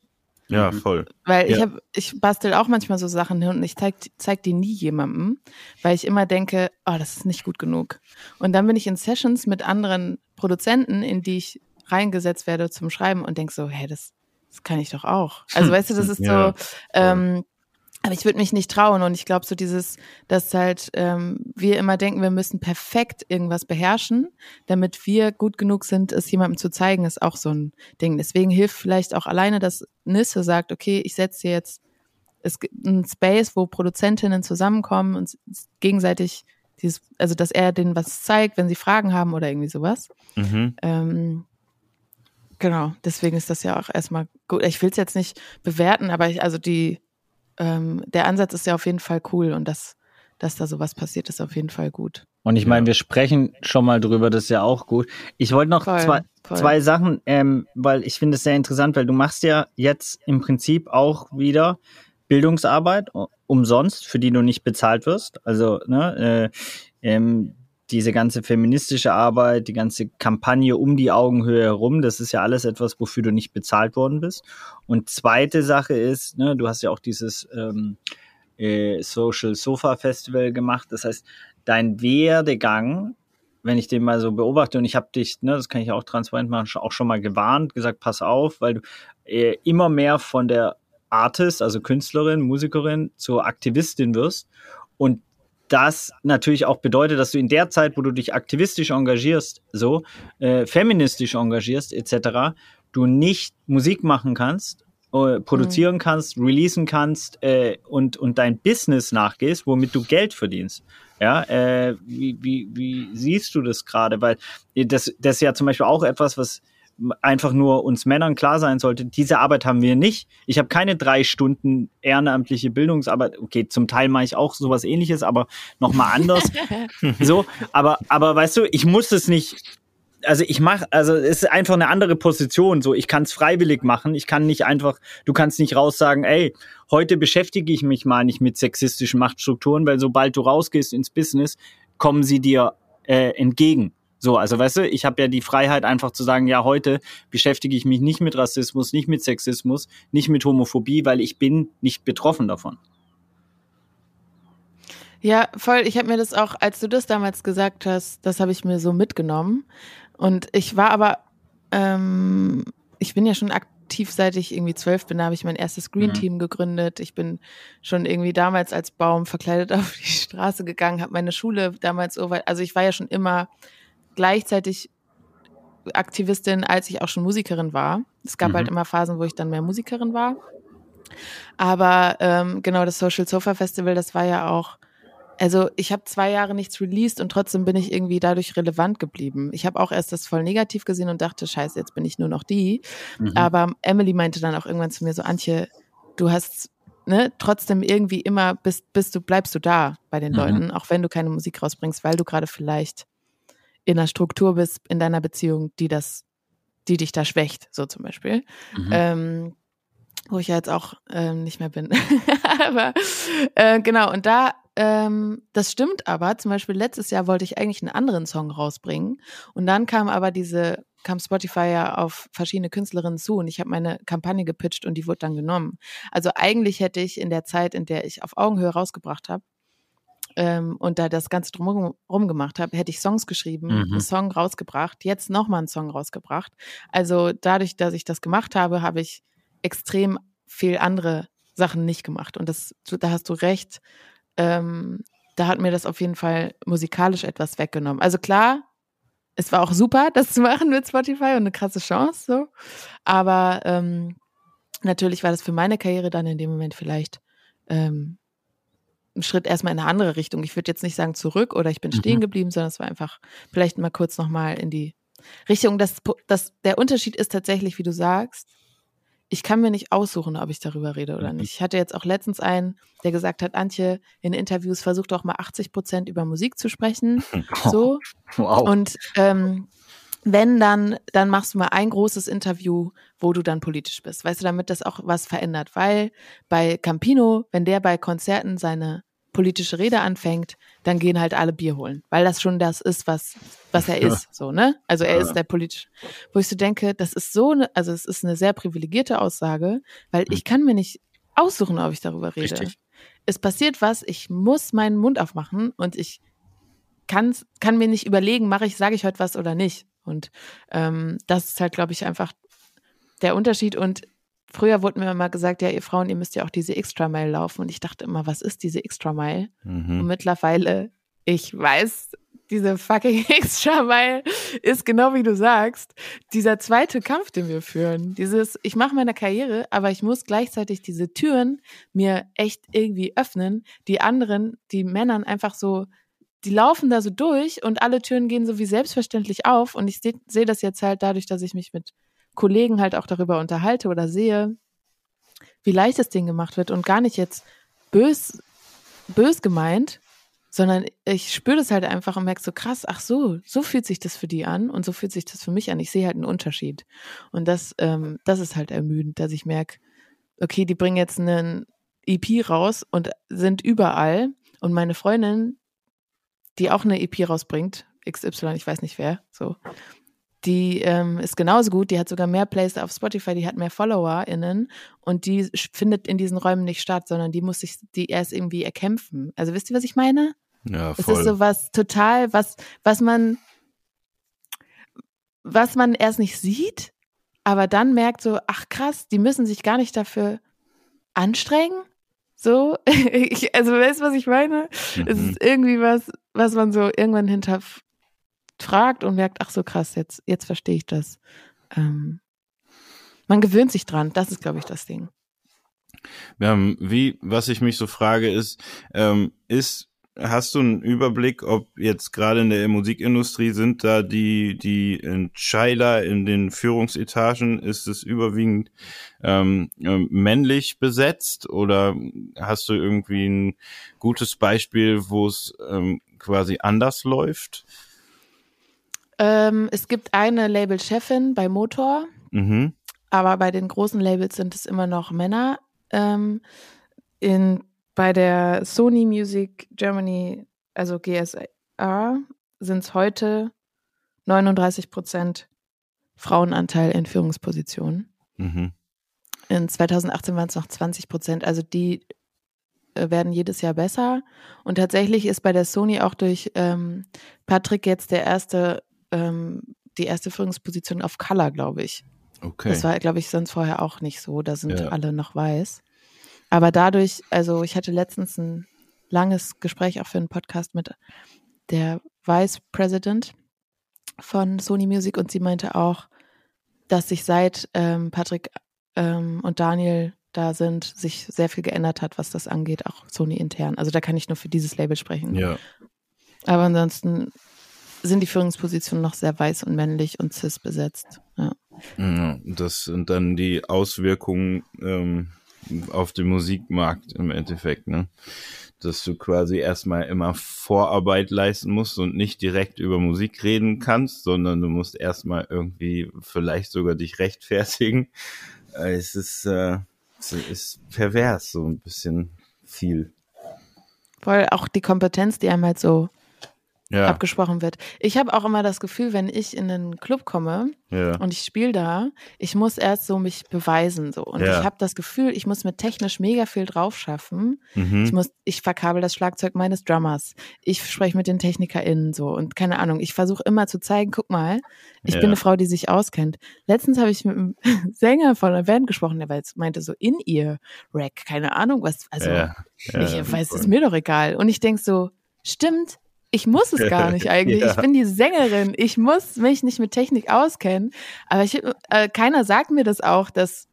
Ja, voll. Weil ja. ich habe, ich bastel auch manchmal so Sachen hin und ich zeig, zeig die nie jemandem, weil ich immer denke, oh, das ist nicht gut genug. Und dann bin ich in Sessions mit anderen Produzenten, in die ich reingesetzt werde zum Schreiben und denk so, hey, das, das kann ich doch auch. Also weißt du, das ist ja, so, ähm, aber ich würde mich nicht trauen und ich glaube so dieses, dass halt ähm, wir immer denken, wir müssen perfekt irgendwas beherrschen, damit wir gut genug sind, es jemandem zu zeigen, ist auch so ein Ding. Deswegen hilft vielleicht auch alleine, dass Nisse sagt, okay, ich setze jetzt es gibt einen Space, wo Produzentinnen zusammenkommen und gegenseitig dieses, also dass er denen was zeigt, wenn sie Fragen haben oder irgendwie sowas. Mhm. Ähm, genau, deswegen ist das ja auch erstmal gut. Ich will es jetzt nicht bewerten, aber ich, also die ähm, der Ansatz ist ja auf jeden Fall cool und das, dass da sowas passiert, ist auf jeden Fall gut. Und ich meine, wir sprechen schon mal drüber, das ist ja auch gut. Ich wollte noch voll, zwei, voll. zwei Sachen, ähm, weil ich finde es sehr interessant, weil du machst ja jetzt im Prinzip auch wieder Bildungsarbeit umsonst, für die du nicht bezahlt wirst. Also ne, äh, ähm, diese ganze feministische Arbeit, die ganze Kampagne um die Augenhöhe herum, das ist ja alles etwas, wofür du nicht bezahlt worden bist. Und zweite Sache ist, ne, du hast ja auch dieses ähm, äh, Social Sofa Festival gemacht. Das heißt, dein Werdegang, wenn ich den mal so beobachte und ich habe dich, ne, das kann ich auch transparent machen, auch schon mal gewarnt, gesagt, pass auf, weil du äh, immer mehr von der Artist, also Künstlerin, Musikerin zur Aktivistin wirst. Und das natürlich auch bedeutet, dass du in der Zeit, wo du dich aktivistisch engagierst, so äh, feministisch engagierst etc., du nicht Musik machen kannst, äh, produzieren mhm. kannst, releasen kannst äh, und und dein Business nachgehst, womit du Geld verdienst. Ja, äh, wie, wie, wie siehst du das gerade? Weil das, das ist ja zum Beispiel auch etwas, was einfach nur uns Männern klar sein sollte, diese Arbeit haben wir nicht. Ich habe keine drei Stunden ehrenamtliche Bildungsarbeit. Okay, zum Teil mache ich auch sowas ähnliches, aber nochmal anders. so, aber, aber weißt du, ich muss es nicht also ich mache, also es ist einfach eine andere Position. So, ich kann es freiwillig machen. Ich kann nicht einfach, du kannst nicht raus sagen, ey, heute beschäftige ich mich mal nicht mit sexistischen Machtstrukturen, weil sobald du rausgehst ins Business, kommen sie dir äh, entgegen. So, also weißt du, ich habe ja die Freiheit einfach zu sagen, ja, heute beschäftige ich mich nicht mit Rassismus, nicht mit Sexismus, nicht mit Homophobie, weil ich bin nicht betroffen davon. Ja, voll. Ich habe mir das auch, als du das damals gesagt hast, das habe ich mir so mitgenommen. Und ich war aber, ähm, ich bin ja schon aktiv, seit ich irgendwie zwölf bin, da habe ich mein erstes Green mhm. Team gegründet. Ich bin schon irgendwie damals als Baum verkleidet auf die Straße gegangen, habe meine Schule damals so weit, also ich war ja schon immer gleichzeitig Aktivistin, als ich auch schon Musikerin war. Es gab halt mhm. halt immer Phasen, wo ich dann mehr Musikerin war. Aber ähm, genau, das Social Sofa Festival, das war ja auch also ich habe zwei Jahre nichts released und trotzdem bin ich irgendwie dadurch relevant geblieben. Ich habe auch erst das voll negativ gesehen und dachte, scheiße, jetzt bin ich nur noch die. Mhm. Aber Emily meinte dann auch irgendwann zu mir so, Antje, du hast ne, trotzdem irgendwie immer bist, bist du, bleibst du da bei den mhm. Leuten, auch wenn du keine Musik rausbringst, weil du gerade vielleicht in einer Struktur bist in deiner Beziehung, die das, die dich da schwächt, so zum Beispiel. Mhm. Ähm, wo ich ja jetzt auch ähm, nicht mehr bin. aber äh, genau, und da ähm, das stimmt aber. Zum Beispiel letztes Jahr wollte ich eigentlich einen anderen Song rausbringen. Und dann kam aber diese, kam Spotify ja auf verschiedene Künstlerinnen zu und ich habe meine Kampagne gepitcht und die wurde dann genommen. Also eigentlich hätte ich in der Zeit, in der ich auf Augenhöhe rausgebracht habe, ähm, und da das Ganze drumherum gemacht habe, hätte ich Songs geschrieben, mhm. einen Song rausgebracht, jetzt nochmal einen Song rausgebracht. Also dadurch, dass ich das gemacht habe, habe ich extrem viel andere Sachen nicht gemacht. Und das, da hast du recht ähm, da hat mir das auf jeden Fall musikalisch etwas weggenommen. Also klar, es war auch super, das zu machen mit Spotify und eine krasse Chance, so. Aber ähm, natürlich war das für meine Karriere dann in dem Moment vielleicht ähm, ein Schritt erstmal in eine andere Richtung. Ich würde jetzt nicht sagen zurück oder ich bin stehen mhm. geblieben, sondern es war einfach vielleicht mal kurz nochmal in die Richtung. Das, das, der Unterschied ist tatsächlich, wie du sagst, ich kann mir nicht aussuchen, ob ich darüber rede oder mhm. nicht. Ich hatte jetzt auch letztens einen, der gesagt hat, Antje, in Interviews versuch doch mal 80 Prozent über Musik zu sprechen. So. Wow. Und ähm, wenn dann, dann machst du mal ein großes Interview, wo du dann politisch bist. Weißt du, damit das auch was verändert. Weil bei Campino, wenn der bei Konzerten seine politische Rede anfängt, dann gehen halt alle Bier holen, weil das schon das ist, was, was er ist, so, ne? Also er ist der politisch, wo ich so denke, das ist so eine, also es ist eine sehr privilegierte Aussage, weil ich kann mir nicht aussuchen, ob ich darüber rede. Richtig. Es passiert was, ich muss meinen Mund aufmachen und ich kann, kann mir nicht überlegen, mache ich, sage ich heute was oder nicht. Und ähm, das ist halt, glaube ich, einfach der Unterschied. Und früher wurde mir immer gesagt, ja, ihr Frauen, ihr müsst ja auch diese Extra Mile laufen. Und ich dachte immer, was ist diese Extra Mile? Mhm. Und mittlerweile, ich weiß, diese fucking Extra Mile ist genau wie du sagst, dieser zweite Kampf, den wir führen. Dieses, ich mache meine Karriere, aber ich muss gleichzeitig diese Türen mir echt irgendwie öffnen, die anderen, die Männern einfach so, die laufen da so durch und alle Türen gehen so wie selbstverständlich auf. Und ich sehe seh das jetzt halt dadurch, dass ich mich mit Kollegen halt auch darüber unterhalte oder sehe, wie leicht das Ding gemacht wird und gar nicht jetzt bös, bös gemeint, sondern ich spüre das halt einfach und merke so krass, ach so, so fühlt sich das für die an und so fühlt sich das für mich an. Ich sehe halt einen Unterschied. Und das, ähm, das ist halt ermüdend, dass ich merke, okay, die bringen jetzt einen EP raus und sind überall. Und meine Freundin, die auch eine EP rausbringt, XY, ich weiß nicht wer, so, die ähm, ist genauso gut, die hat sogar mehr Plays auf Spotify, die hat mehr FollowerInnen und die findet in diesen Räumen nicht statt, sondern die muss sich die erst irgendwie erkämpfen. Also wisst ihr, was ich meine? Ja, voll. Es ist so was total, was, was man, was man erst nicht sieht, aber dann merkt so, ach krass, die müssen sich gar nicht dafür anstrengen. So, ich, also weißt du, was ich meine? Mhm. Es ist irgendwie was, was man so irgendwann hinter, fragt und merkt, ach so krass, jetzt, jetzt verstehe ich das. Ähm, man gewöhnt sich dran, das ist, glaube ich, das Ding. Ja, wie, was ich mich so frage, ist, ähm, ist, hast du einen Überblick, ob jetzt gerade in der Musikindustrie sind da die, die Entscheider in den Führungsetagen, ist es überwiegend ähm, ähm männlich besetzt oder hast du irgendwie ein gutes Beispiel, wo es ähm, quasi anders läuft? Ähm, es gibt eine Label-Chefin bei Motor, Mhm. aber bei den großen Labels sind es immer noch Männer. Ähm, in, bei der Sony Music Germany, also GSA, sind es heute 39 Prozent Frauenanteil in Führungspositionen. Mhm. In 2018 waren es noch 20 Prozent. Also die äh, werden jedes Jahr besser. Und tatsächlich ist bei der Sony auch durch ähm, Patrick jetzt der erste, ähm, die erste Führungsposition auf Color, glaube ich. Okay. Das war, glaube ich, sonst vorher auch nicht so. Da sind Ja. alle noch weiß. Aber dadurch, also ich hatte letztens ein langes Gespräch auch für einen Podcast mit der Vice President von Sony Music und sie meinte auch, dass sich seit ähm, Patrick ähm, und Daniel da sind, sich sehr viel geändert hat, was das angeht, auch Sony intern. Also da kann ich nur für dieses Label sprechen. ja. Aber ansonsten sind die Führungspositionen noch sehr weiß und männlich und cis besetzt. Ja. Das sind dann die Auswirkungen ähm, auf den Musikmarkt im Endeffekt, ne? Dass du quasi erstmal immer Vorarbeit leisten musst und nicht direkt über Musik reden kannst, sondern du musst erstmal irgendwie vielleicht sogar dich rechtfertigen. Äh, Es ist, äh, es ist pervers, so ein bisschen viel. Voll auch die Kompetenz, die einem halt so Ja, abgesprochen wird. Ich habe auch immer das Gefühl, wenn ich in einen Club komme ja, und ich spiele da, ich muss erst so mich beweisen so und Ja. ich habe das Gefühl, ich muss mir technisch mega viel drauf schaffen. Ich mhm. muss, ich verkabel das Schlagzeug meines Drummers. Ich spreche mit den TechnikerInnen so und keine Ahnung. Ich versuche immer zu zeigen, guck mal, ich bin eine Frau, die sich auskennt. Letztens habe ich mit einem Sänger von einer Band gesprochen, der meinte so in ihr Rack, keine Ahnung was. Also ich weiß, ist mir doch egal. Und ich denk so, stimmt, ich muss es gar nicht eigentlich. Ja. Ich bin die Sängerin. Ich muss mich nicht mit Technik auskennen. Aber ich, äh, keiner sagt mir das auch, dass.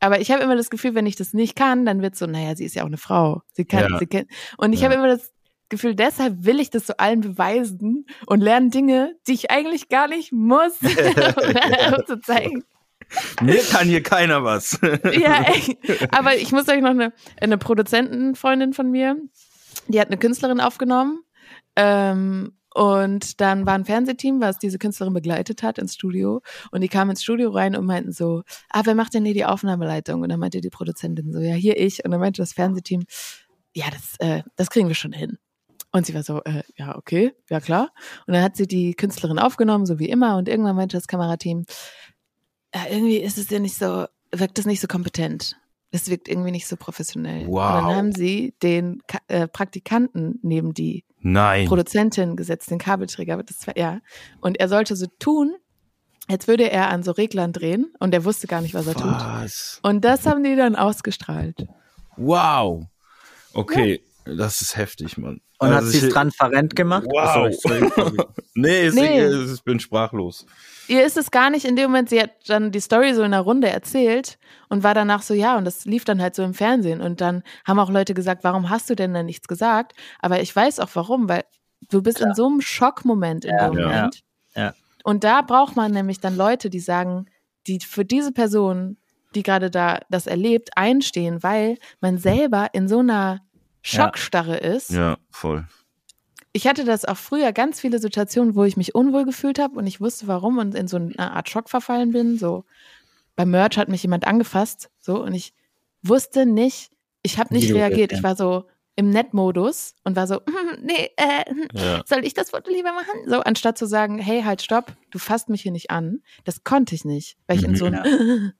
Aber ich habe immer das Gefühl, wenn ich das nicht kann, dann wird so, naja, sie ist ja auch eine Frau. Sie kann, Ja. sie kennt. Und ich Ja. habe immer das Gefühl, deshalb will ich das so allen beweisen und lerne Dinge, die ich eigentlich gar nicht muss, um zu zeigen. Mir kann hier keiner was. Ja, ey. aber ich muss euch noch eine, eine Produzentenfreundin von mir, die hat eine Künstlerin aufgenommen. Ähm, und dann war ein Fernsehteam, was diese Künstlerin begleitet hat ins Studio. Und die kamen ins Studio rein und meinten so, ah, wer macht denn hier die Aufnahmeleitung? Und dann meinte die Produzentin so, ja, hier ich. Und dann meinte das Fernsehteam, ja, das, äh, das kriegen wir schon hin. Und sie war so, äh, ja, okay, ja klar. Und dann hat sie die Künstlerin aufgenommen, so wie immer. Und irgendwann meinte das Kamerateam, ja, irgendwie ist es ja nicht so, wirkt es nicht so kompetent. Das wirkt irgendwie nicht so professionell. Und Wow. dann haben sie den Ka äh, Praktikanten neben die Nein. Produzentin gesetzt, den Kabelträger. Das war, ja. Und er sollte so tun, als würde er an so Reglern drehen und er wusste gar nicht, was er tut. Was? Und das haben die dann ausgestrahlt. Wow. Okay, das ist heftig, Mann. Und hat Also sie es transparent gemacht? Wow. Nee, Nee. Ich, ich bin sprachlos. Ihr ist es gar nicht in dem Moment, sie hat dann die Story so in der Runde erzählt und war danach so, ja, und das lief dann halt so im Fernsehen. Und dann haben auch Leute gesagt, warum hast du denn da nichts gesagt? Aber ich weiß auch warum, weil du bist in so einem Schockmoment in Ja, dem ja. Moment. Ja. Und da braucht man nämlich dann Leute, die sagen, die für diese Person, die gerade da das erlebt, einstehen, weil man selber in so einer Schockstarre ist. Ja, voll. Ich hatte das auch früher ganz viele Situationen, wo ich mich unwohl gefühlt habe und ich wusste warum und in so eine Art Schock verfallen bin. So beim Merch hat mich jemand angefasst, so und ich wusste nicht, ich habe nicht reagiert. Ich war so im Net-Modus und war so, "Hm, nee, äh, Ja. soll ich das Foto lieber machen? So, anstatt zu sagen, hey, halt, stopp, du fasst mich hier nicht an. Das konnte ich nicht, weil ich in Mhm. so ein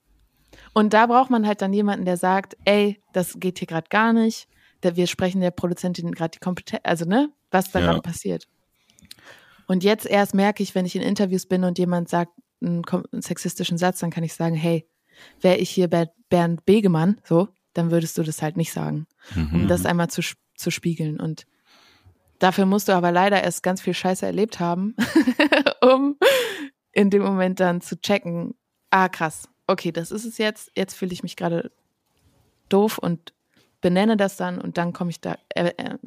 Und da braucht man halt dann jemanden, der sagt, ey, das geht hier gerade gar nicht. Wir sprechen der Produzentin gerade die Kompetenz, also ne, was da Ja. passiert. Und jetzt erst merke ich, wenn ich in Interviews bin und jemand sagt einen, einen sexistischen Satz, dann kann ich sagen, hey, wäre ich hier Ber- Bernd Begemann, so, dann würdest du das halt nicht sagen um Mhm. das einmal zu, zu spiegeln. Und dafür musst du aber leider erst ganz viel Scheiße erlebt haben, um in dem Moment dann zu checken, ah krass, okay, das ist es jetzt, jetzt fühle ich mich gerade doof und benenne das dann und dann komme ich da, äh, äh,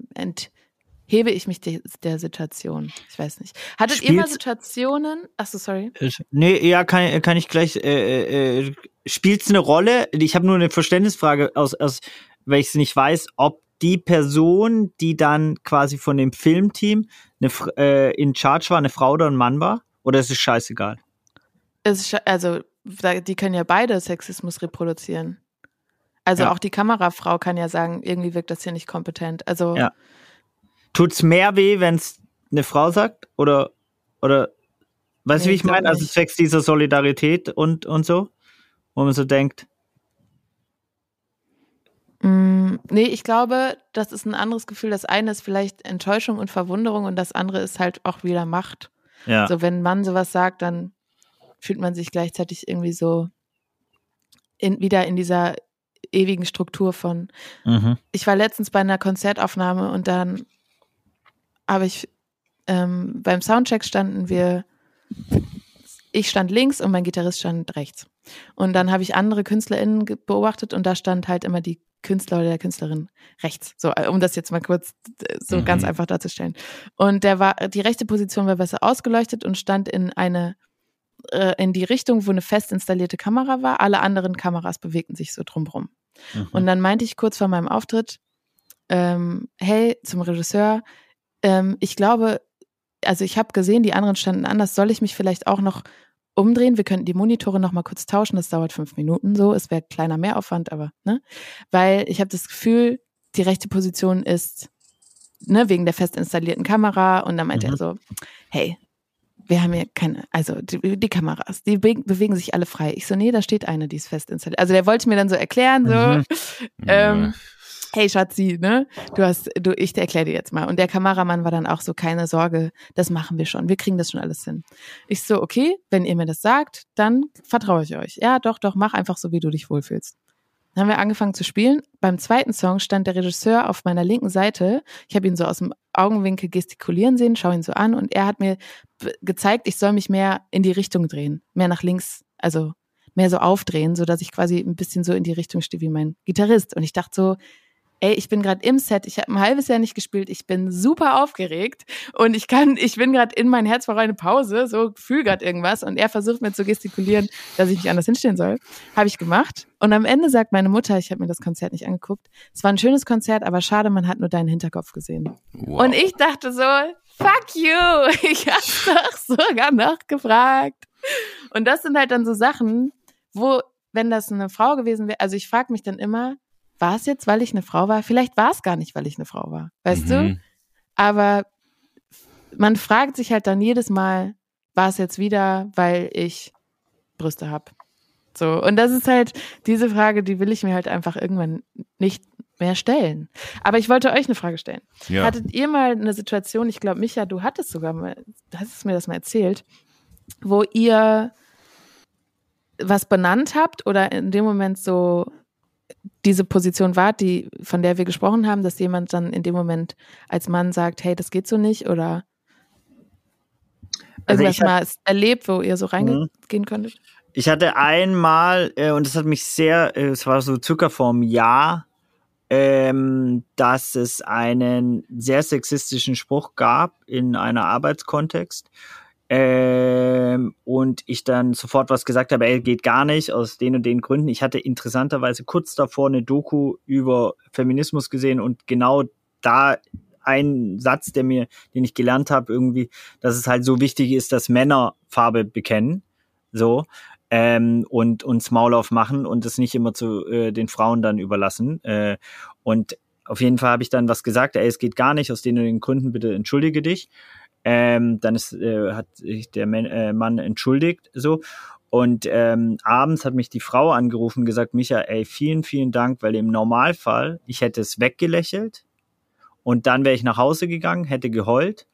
enthebe ich mich de, der Situation. Ich weiß nicht. Hattet ihr mal Spielst- Situationen, ach so, sorry. Nee, ja, kann, kann ich gleich. Äh, äh, Spielt es eine Rolle? Ich habe nur eine Verständnisfrage, aus, aus, weil ich es nicht weiß, ob die Person, die dann quasi von dem Filmteam eine, äh, in Charge war, eine Frau oder ein Mann war? Oder ist es scheißegal? Es ist, also, die können ja beide Sexismus reproduzieren. Also Ja. auch die Kamerafrau kann ja sagen, irgendwie wirkt das hier nicht kompetent. Also Ja. Tut's mehr weh, wenn es eine Frau sagt? Oder, oder, weißt du, Nee, wie ich meine? Also nicht. zwecks dieser Solidarität und, und so? Wo man so denkt, Mm, nee, ich glaube, das ist ein anderes Gefühl. Das eine ist vielleicht Enttäuschung und Verwunderung und das andere ist halt auch wieder Macht. ja. So, wenn ein Mann sowas sagt, dann fühlt man sich gleichzeitig irgendwie so in, wieder in dieser ewigen Struktur von. Mhm. Ich war letztens bei einer Konzertaufnahme und dann habe ich ähm, beim Soundcheck standen wir, ich stand links und mein Gitarrist stand rechts. Und dann habe ich andere KünstlerInnen beobachtet und da stand halt immer die Künstler oder der Künstlerin rechts. So, äh, um das jetzt mal kurz äh, so Mhm. ganz einfach darzustellen. Und der war, die rechte Position war besser ausgeleuchtet und stand in eine, äh, in die Richtung, wo eine fest installierte Kamera war. Alle anderen Kameras bewegten sich so drumrum. Mhm. Und dann meinte ich kurz vor meinem Auftritt, ähm, hey, zum Regisseur, ähm, ich glaube, also ich habe gesehen, die anderen standen anders, soll ich mich vielleicht auch noch umdrehen? Wir könnten die Monitore noch mal kurz tauschen, das dauert fünf Minuten so, es wäre kleiner Mehraufwand, aber, ne? Weil ich habe das Gefühl, die rechte Position ist, ne, wegen der fest installierten Kamera und dann meinte Mhm. er so, hey, wir haben hier keine, also die, die Kameras, die be bewegen sich alle frei. Ich so, nee, da steht eine, die ist fest installiert. Also der wollte mir dann so erklären, so, Mhm. ähm, hey Schatzi, ne? Du hast, du, ich erkläre dir jetzt mal. Und der Kameramann war dann auch so, keine Sorge, das machen wir schon. Wir kriegen das schon alles hin. Ich so, okay, wenn ihr mir das sagt, dann vertraue ich euch. Ja, doch, doch, mach einfach so, wie du dich wohlfühlst. Dann haben wir angefangen zu spielen. Beim zweiten Song stand der Regisseur auf meiner linken Seite. Ich habe ihn so aus dem Augenwinkel gestikulieren sehen, schau ihn so an und er hat mir gezeigt, ich soll mich mehr in die Richtung drehen, mehr nach links, also mehr so aufdrehen, so dass ich quasi ein bisschen so in die Richtung stehe wie mein Gitarrist. Und ich dachte so, ey, ich bin gerade im Set, ich habe ein halbes Jahr nicht gespielt, ich bin super aufgeregt und ich kann, ich bin gerade in mein Herz vor eine Pause, so fühl gerade irgendwas und er versucht mir zu gestikulieren, dass ich mich anders hinstellen soll. Habe ich gemacht und am Ende sagt meine Mutter, ich habe mir das Konzert nicht angeguckt, es war ein schönes Konzert, aber schade, man hat nur deinen Hinterkopf gesehen. Wow. Und ich dachte so, fuck you, ich hab's doch sogar noch gefragt. Und das sind halt dann so Sachen, wo, wenn das eine Frau gewesen wäre, also ich frage mich dann immer, war es jetzt, weil ich eine Frau war? Vielleicht war es gar nicht, weil ich eine Frau war, weißt du? Mhm. Aber man fragt sich halt dann jedes Mal, war es jetzt wieder, weil ich Brüste habe? So, und das ist halt diese Frage, die will ich mir halt einfach irgendwann nicht mehr stellen. Aber ich wollte euch eine Frage stellen. Ja. Hattet ihr mal eine Situation, ich glaube, Micha, du hattest sogar mal, du hast mir das mal erzählt, wo ihr was benannt habt oder in dem Moment so diese Position wart, die, von der wir gesprochen haben, dass jemand dann in dem Moment als Mann sagt, hey, das geht so nicht oder Also irgendwas mal erlebt, wo ihr so reingehen Mhm. könntet? Ich hatte einmal, äh, und das hat mich sehr, äh, es war so circa vor einem Jahr, ähm, dass es einen sehr sexistischen Spruch gab in einer Arbeitskontext. Ähm, und ich dann sofort was gesagt habe, ey, geht gar nicht, aus den und den Gründen. Ich hatte interessanterweise kurz davor eine Doku über Feminismus gesehen und genau da ein Satz, der mir, den ich gelernt habe, irgendwie, dass es halt so wichtig ist, dass Männer Farbe bekennen. So ähm, und uns Maul aufmachen und es nicht immer zu äh, den Frauen dann überlassen. Äh, und auf jeden Fall habe ich dann was gesagt, ey, es geht gar nicht, aus den und den Gründen, bitte entschuldige dich. Ähm, dann ist, äh, hat sich der Man, äh, Mann entschuldigt, so. Und ähm, abends hat mich die Frau angerufen und gesagt, Micha, ey, vielen, vielen Dank, weil im Normalfall, ich hätte es weggelächelt und dann wäre ich nach Hause gegangen, hätte geheult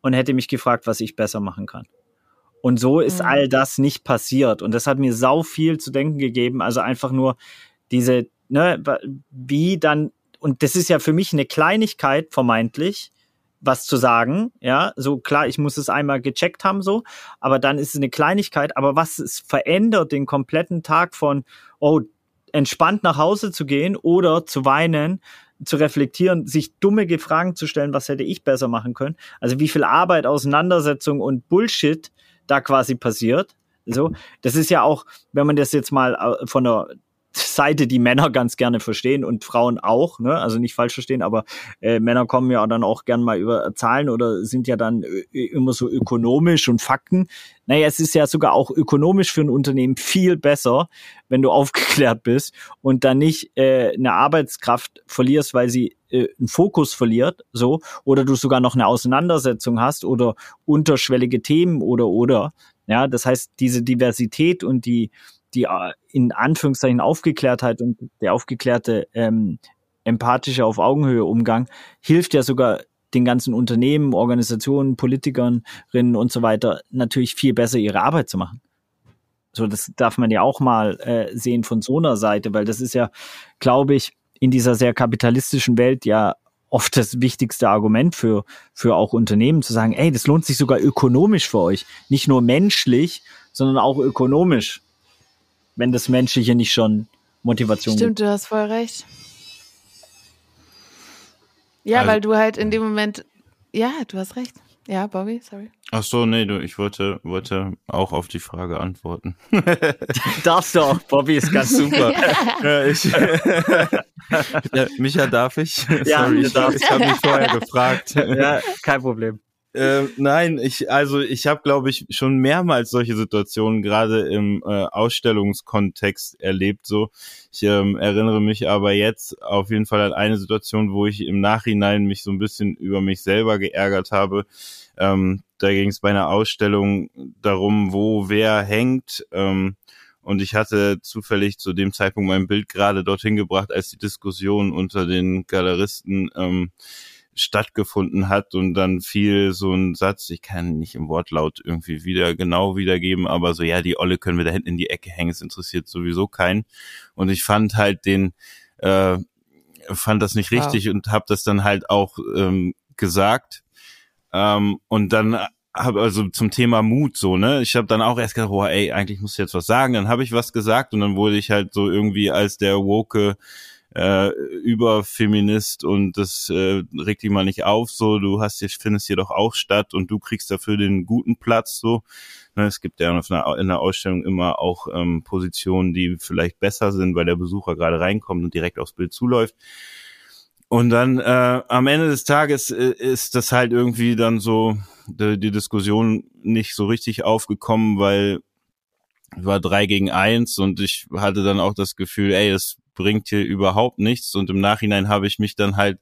und hätte mich gefragt, was ich besser machen kann. Und so ist Mhm. all das nicht passiert. Und das hat mir sau viel zu denken gegeben. Also einfach nur diese, ne, wie dann, und das ist ja für mich eine Kleinigkeit, vermeintlich, was zu sagen, ja, so klar, ich muss es einmal gecheckt haben, so, aber dann ist es eine Kleinigkeit, aber was es verändert den kompletten Tag von, oh, entspannt nach Hause zu gehen oder zu weinen, zu reflektieren, sich dumme Fragen zu stellen, was hätte ich besser machen können. Also wie viel Arbeit, Auseinandersetzung und Bullshit da quasi passiert. So, das ist ja auch, wenn man das jetzt mal äh, von der Seite, die Männer ganz gerne verstehen und Frauen auch, ne? Also nicht falsch verstehen, aber äh, Männer kommen ja dann auch gern mal über Zahlen oder sind ja dann äh, immer so ökonomisch und Fakten. Naja, es ist ja sogar auch ökonomisch für ein Unternehmen viel besser, wenn du aufgeklärt bist und dann nicht äh, eine Arbeitskraft verlierst, weil sie äh, einen Fokus verliert, so, oder du sogar noch eine Auseinandersetzung hast oder unterschwellige Themen oder oder. Ja, das heißt, diese Diversität und die die äh, in Anführungszeichen Aufgeklärtheit und der aufgeklärte ähm, empathische auf Augenhöhe Umgang hilft ja sogar den ganzen Unternehmen, Organisationen, Politikerinnen und so weiter natürlich viel besser ihre Arbeit zu machen. So, das darf man ja auch mal äh, sehen von so einer Seite, weil das ist ja, glaube ich, in dieser sehr kapitalistischen Welt ja oft das wichtigste Argument für, für auch Unternehmen zu sagen, ey, das lohnt sich sogar ökonomisch für euch. Nicht nur menschlich, sondern auch ökonomisch wenn das Menschliche nicht schon Motivation Stimmt, gibt. du hast voll recht. Ja, also, weil du halt in dem Moment, ja, du hast recht. Ja, Bobby, sorry. Ach so, nee, du, ich wollte, wollte auch auf die Frage antworten. Darfst du auch, Bobby ist ganz super. ja, ich, ja, Micha, darf ich? Ja, sorry, ich, ich habe mich vorher gefragt. Ja, kein Problem. Äh, nein, ich also ich habe glaube ich schon mehrmals solche Situationen gerade im äh, Ausstellungskontext erlebt. So, ich ähm, erinnere mich aber jetzt auf jeden Fall an eine Situation, wo ich im Nachhinein mich so ein bisschen über mich selber geärgert habe. Ähm, da ging es bei einer Ausstellung darum, wo wer hängt. Ähm, und ich hatte zufällig zu dem Zeitpunkt mein Bild gerade dorthin gebracht, als die Diskussion unter den Galeristen ähm, stattgefunden hat und dann fiel so ein Satz, ich kann nicht im Wortlaut irgendwie wieder genau wiedergeben, aber so, ja, die Olle können wir da hinten in die Ecke hängen, es interessiert sowieso keinen. Und ich fand halt den, äh, fand das nicht richtig wow. und habe das dann halt auch ähm, gesagt. Ähm, und dann habe also zum Thema Mut so, ne? Ich habe dann auch erst gedacht, boah, ey, eigentlich muss ich jetzt was sagen. Dann habe ich was gesagt und dann wurde ich halt so irgendwie als der woke äh, Überfeminist und das äh, regt dich mal nicht auf, so, du hast hier, findest hier doch auch statt und du kriegst dafür den guten Platz, so. Ne, es gibt ja einer, in der Ausstellung immer auch ähm, Positionen, die vielleicht besser sind, weil der Besucher gerade reinkommt und direkt aufs Bild zuläuft. Und dann äh, am Ende des Tages äh, ist das halt irgendwie dann so die, die Diskussion nicht so richtig aufgekommen, weil war drei gegen eins und ich hatte dann auch das Gefühl, ey, es bringt hier überhaupt nichts. Und im Nachhinein habe ich mich dann halt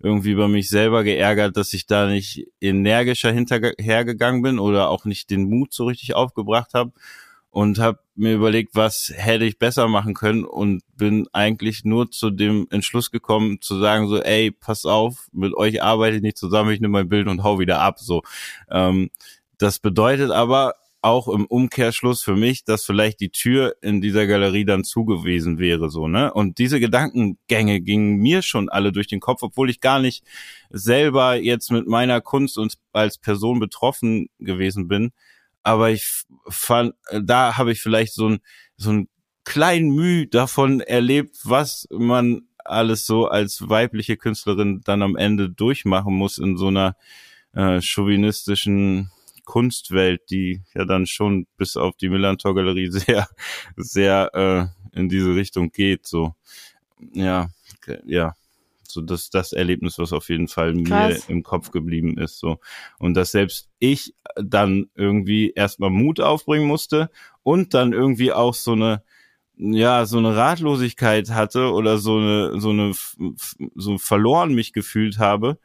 irgendwie über mich selber geärgert, dass ich da nicht energischer hinterhergegangen bin oder auch nicht den Mut so richtig aufgebracht habe und habe mir überlegt, was hätte ich besser machen können und bin eigentlich nur zu dem Entschluss gekommen zu sagen so, ey, pass auf, mit euch arbeite ich nicht zusammen, ich nehme mein Bild und hau wieder ab. So, ähm, das bedeutet aber, auch im Umkehrschluss für mich, dass vielleicht die Tür in dieser Galerie dann zugewiesen wäre, so, ne? Und diese Gedankengänge gingen mir schon alle durch den Kopf, obwohl ich gar nicht selber jetzt mit meiner Kunst und als Person betroffen gewesen bin. Aber ich fand, da habe ich vielleicht so ein, so ein kleinen Mühe davon erlebt, was man alles so als weibliche Künstlerin dann am Ende durchmachen muss in so einer äh, chauvinistischen Kunstwelt, die ja dann schon bis auf die Millantor Galerie sehr, sehr äh, in diese Richtung geht. So, ja, ja, so das das Erlebnis, was auf jeden Fall Krass. mir im Kopf geblieben ist. So und dass selbst ich dann irgendwie erstmal Mut aufbringen musste und dann irgendwie auch so eine ja, so eine Ratlosigkeit hatte oder so eine, so eine, so verloren mich gefühlt habe,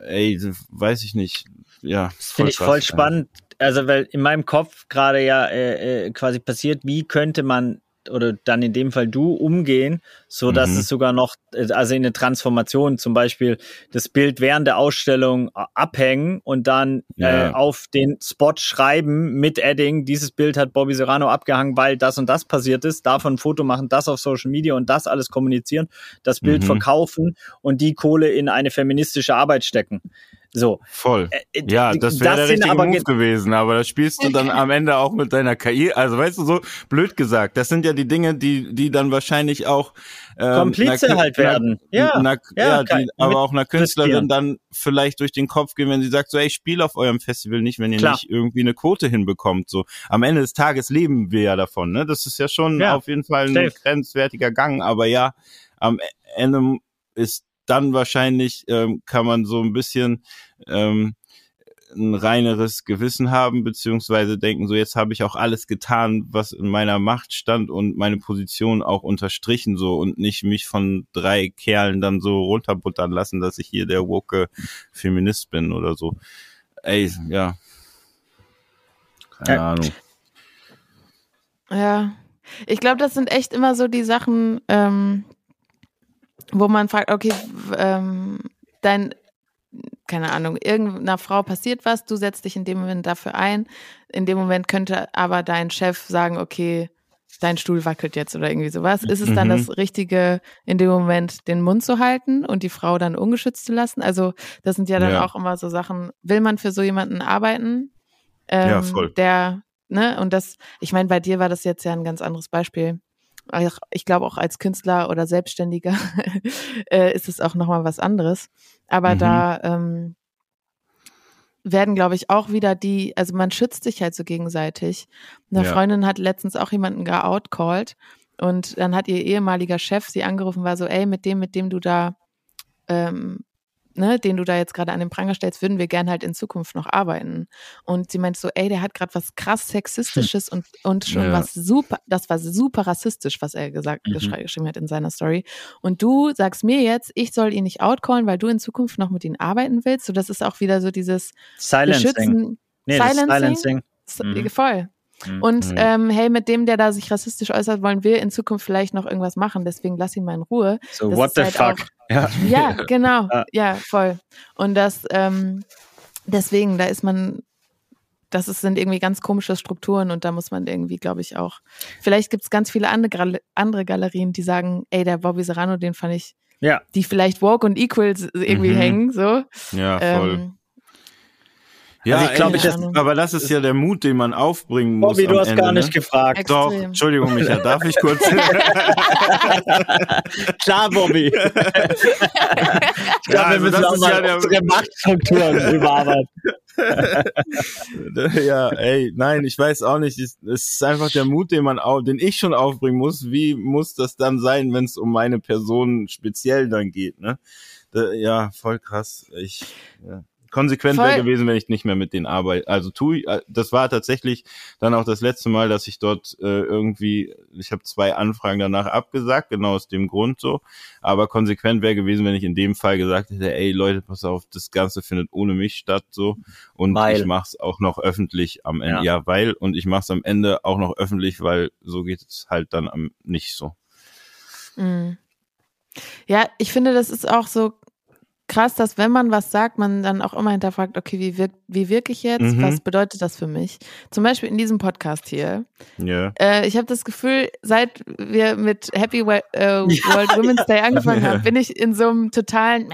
ey, weiß ich nicht ja. Finde ich krass, voll spannend. Ja. Also, weil in meinem Kopf gerade ja äh, äh, quasi passiert, wie könnte man oder dann in dem Fall du umgehen, so dass mhm. es sogar noch, also in der Transformation zum Beispiel das Bild während der Ausstellung äh, abhängen und dann ja. äh, auf den Spot schreiben mit Adding, dieses Bild hat Bobby Serrano abgehangen, weil das und das passiert ist, davon ein Foto machen, das auf Social Media und das alles kommunizieren, das Bild mhm. verkaufen und die Kohle in eine feministische Arbeit stecken So. Voll. Äh, ja, das wäre der richtige Move gewesen, aber das spielst du dann am Ende auch mit deiner KI. Also weißt du, so blöd gesagt, das sind ja die Dinge, die, die dann wahrscheinlich auch ähm, Komplize einer, halt werden. ja, einer, ja, ja die, aber auch einer Künstlerin dann vielleicht durch den Kopf gehen, wenn sie sagt, so, ey, ich spiele auf eurem Festival nicht, wenn ihr Klar. nicht irgendwie eine Quote hinbekommt. So, am Ende des Tages leben wir ja davon. Ne? Das ist ja schon ja, auf jeden Fall ein safe. grenzwertiger Gang, aber ja, am Ende ist dann wahrscheinlich ähm, kann man so ein bisschen ähm, ein reineres Gewissen haben, beziehungsweise denken, so jetzt habe ich auch alles getan, was in meiner Macht stand und meine Position auch unterstrichen so und nicht mich von drei Kerlen dann so runterbuttern lassen, dass ich hier der woke Feminist bin oder so. Ey, ja. Keine ja. Ahnung. Ja. Ich glaube, das sind echt immer so die Sachen, ähm, wo man fragt, okay, ähm, dein, keine Ahnung, irgendeiner Frau passiert was, du setzt dich in dem Moment dafür ein. In dem Moment könnte aber dein Chef sagen, okay, dein Stuhl wackelt jetzt oder irgendwie sowas. Ist es dann mhm. das Richtige, in dem Moment den Mund zu halten und die Frau dann ungeschützt zu lassen? Also, das sind ja dann ja. auch immer so Sachen, will man für so jemanden arbeiten? Ähm, ja, voll. Der, ne, und das, ich meine, bei dir war das jetzt ja ein ganz anderes Beispiel ich glaube auch als Künstler oder Selbstständiger äh, ist es auch nochmal was anderes. Aber mhm. da ähm, werden, glaube ich, auch wieder die, also man schützt sich halt so gegenseitig. Eine ja. Freundin hat letztens auch jemanden geoutcalled und dann hat ihr ehemaliger Chef sie angerufen, war so, ey, mit dem, mit dem du da ähm, ne, den du da jetzt gerade an den Pranger stellst, würden wir gern halt in Zukunft noch arbeiten. Und sie meint so, ey, der hat gerade was krass sexistisches und, und schon ja. was super, das war super rassistisch, was er gesagt, mhm. geschrieben hat in seiner Story. Und du sagst mir jetzt, ich soll ihn nicht outcallen, weil du in Zukunft noch mit ihm arbeiten willst. So, das ist auch wieder so dieses Silencing. Beschützen. Nee, Silencing. Silencing. Mhm. Voll. Mhm. Und mhm. ähm, hey, mit dem, der da sich rassistisch äußert, wollen wir in Zukunft vielleicht noch irgendwas machen. Deswegen lass ihn mal in Ruhe. So, das what the halt fuck? Auch, ja. ja, genau. Ja. ja, voll. Und das, ähm, deswegen, da ist man, das ist, sind irgendwie ganz komische Strukturen und da muss man irgendwie, glaube ich, auch. Vielleicht gibt es ganz viele andere, andere Galerien, die sagen, ey, der Bobby Serrano, den fand ich, ja. die vielleicht Woke und Equal irgendwie mhm. hängen, so. Ja, voll. Ähm, ja, also ich glaube, das, aber das ist ja der Mut, den man aufbringen muss. Bobby, du hast Ende, gar nicht ne? gefragt. Extrem. Doch, Entschuldigung, Micha, darf ich kurz? Klar, Bobby. ich glaube, ja, also wir müssen auch mal ja der... unsere Machtstrukturen überarbeiten. ja, ey, nein, ich weiß auch nicht. Es ist einfach der Mut, den man auch, den ich schon aufbringen muss. Wie muss das dann sein, wenn es um meine Person speziell dann geht, ne? Ja, voll krass. Ich, ja konsequent wäre gewesen, wenn ich nicht mehr mit denen arbeite. Also tu, äh, das war tatsächlich dann auch das letzte Mal, dass ich dort äh, irgendwie, ich habe zwei Anfragen danach abgesagt, genau aus dem Grund so. Aber konsequent wäre gewesen, wenn ich in dem Fall gesagt hätte, ey Leute, pass auf, das Ganze findet ohne mich statt so und weil. ich mach's auch noch öffentlich am Ende. Ja, ja weil und ich mach's am Ende auch noch öffentlich, weil so geht es halt dann am nicht so. Mhm. Ja, ich finde, das ist auch so krass, dass wenn man was sagt, man dann auch immer hinterfragt, okay, wie, wirk wie wirke ich jetzt? Mhm. Was bedeutet das für mich? Zum Beispiel in diesem Podcast hier. Ja. Äh, ich habe das Gefühl, seit wir mit Happy We äh, World Women's Day angefangen haben, bin ich in so einem totalen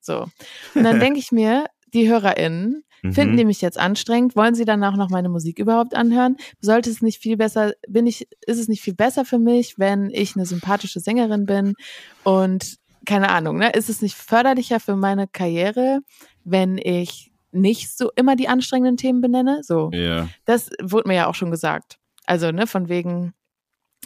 so. Und dann denke ich mir, die HörerInnen, Finden mhm. die mich jetzt anstrengend? Wollen sie danach noch meine Musik überhaupt anhören? Sollte es nicht viel besser, bin ich, ist es nicht viel besser für mich, wenn ich eine sympathische Sängerin bin und keine Ahnung, ne? Ist es nicht förderlicher für meine Karriere, wenn ich nicht so immer die anstrengenden Themen benenne? So. Ja. Das wurde mir ja auch schon gesagt. Also, ne, von wegen,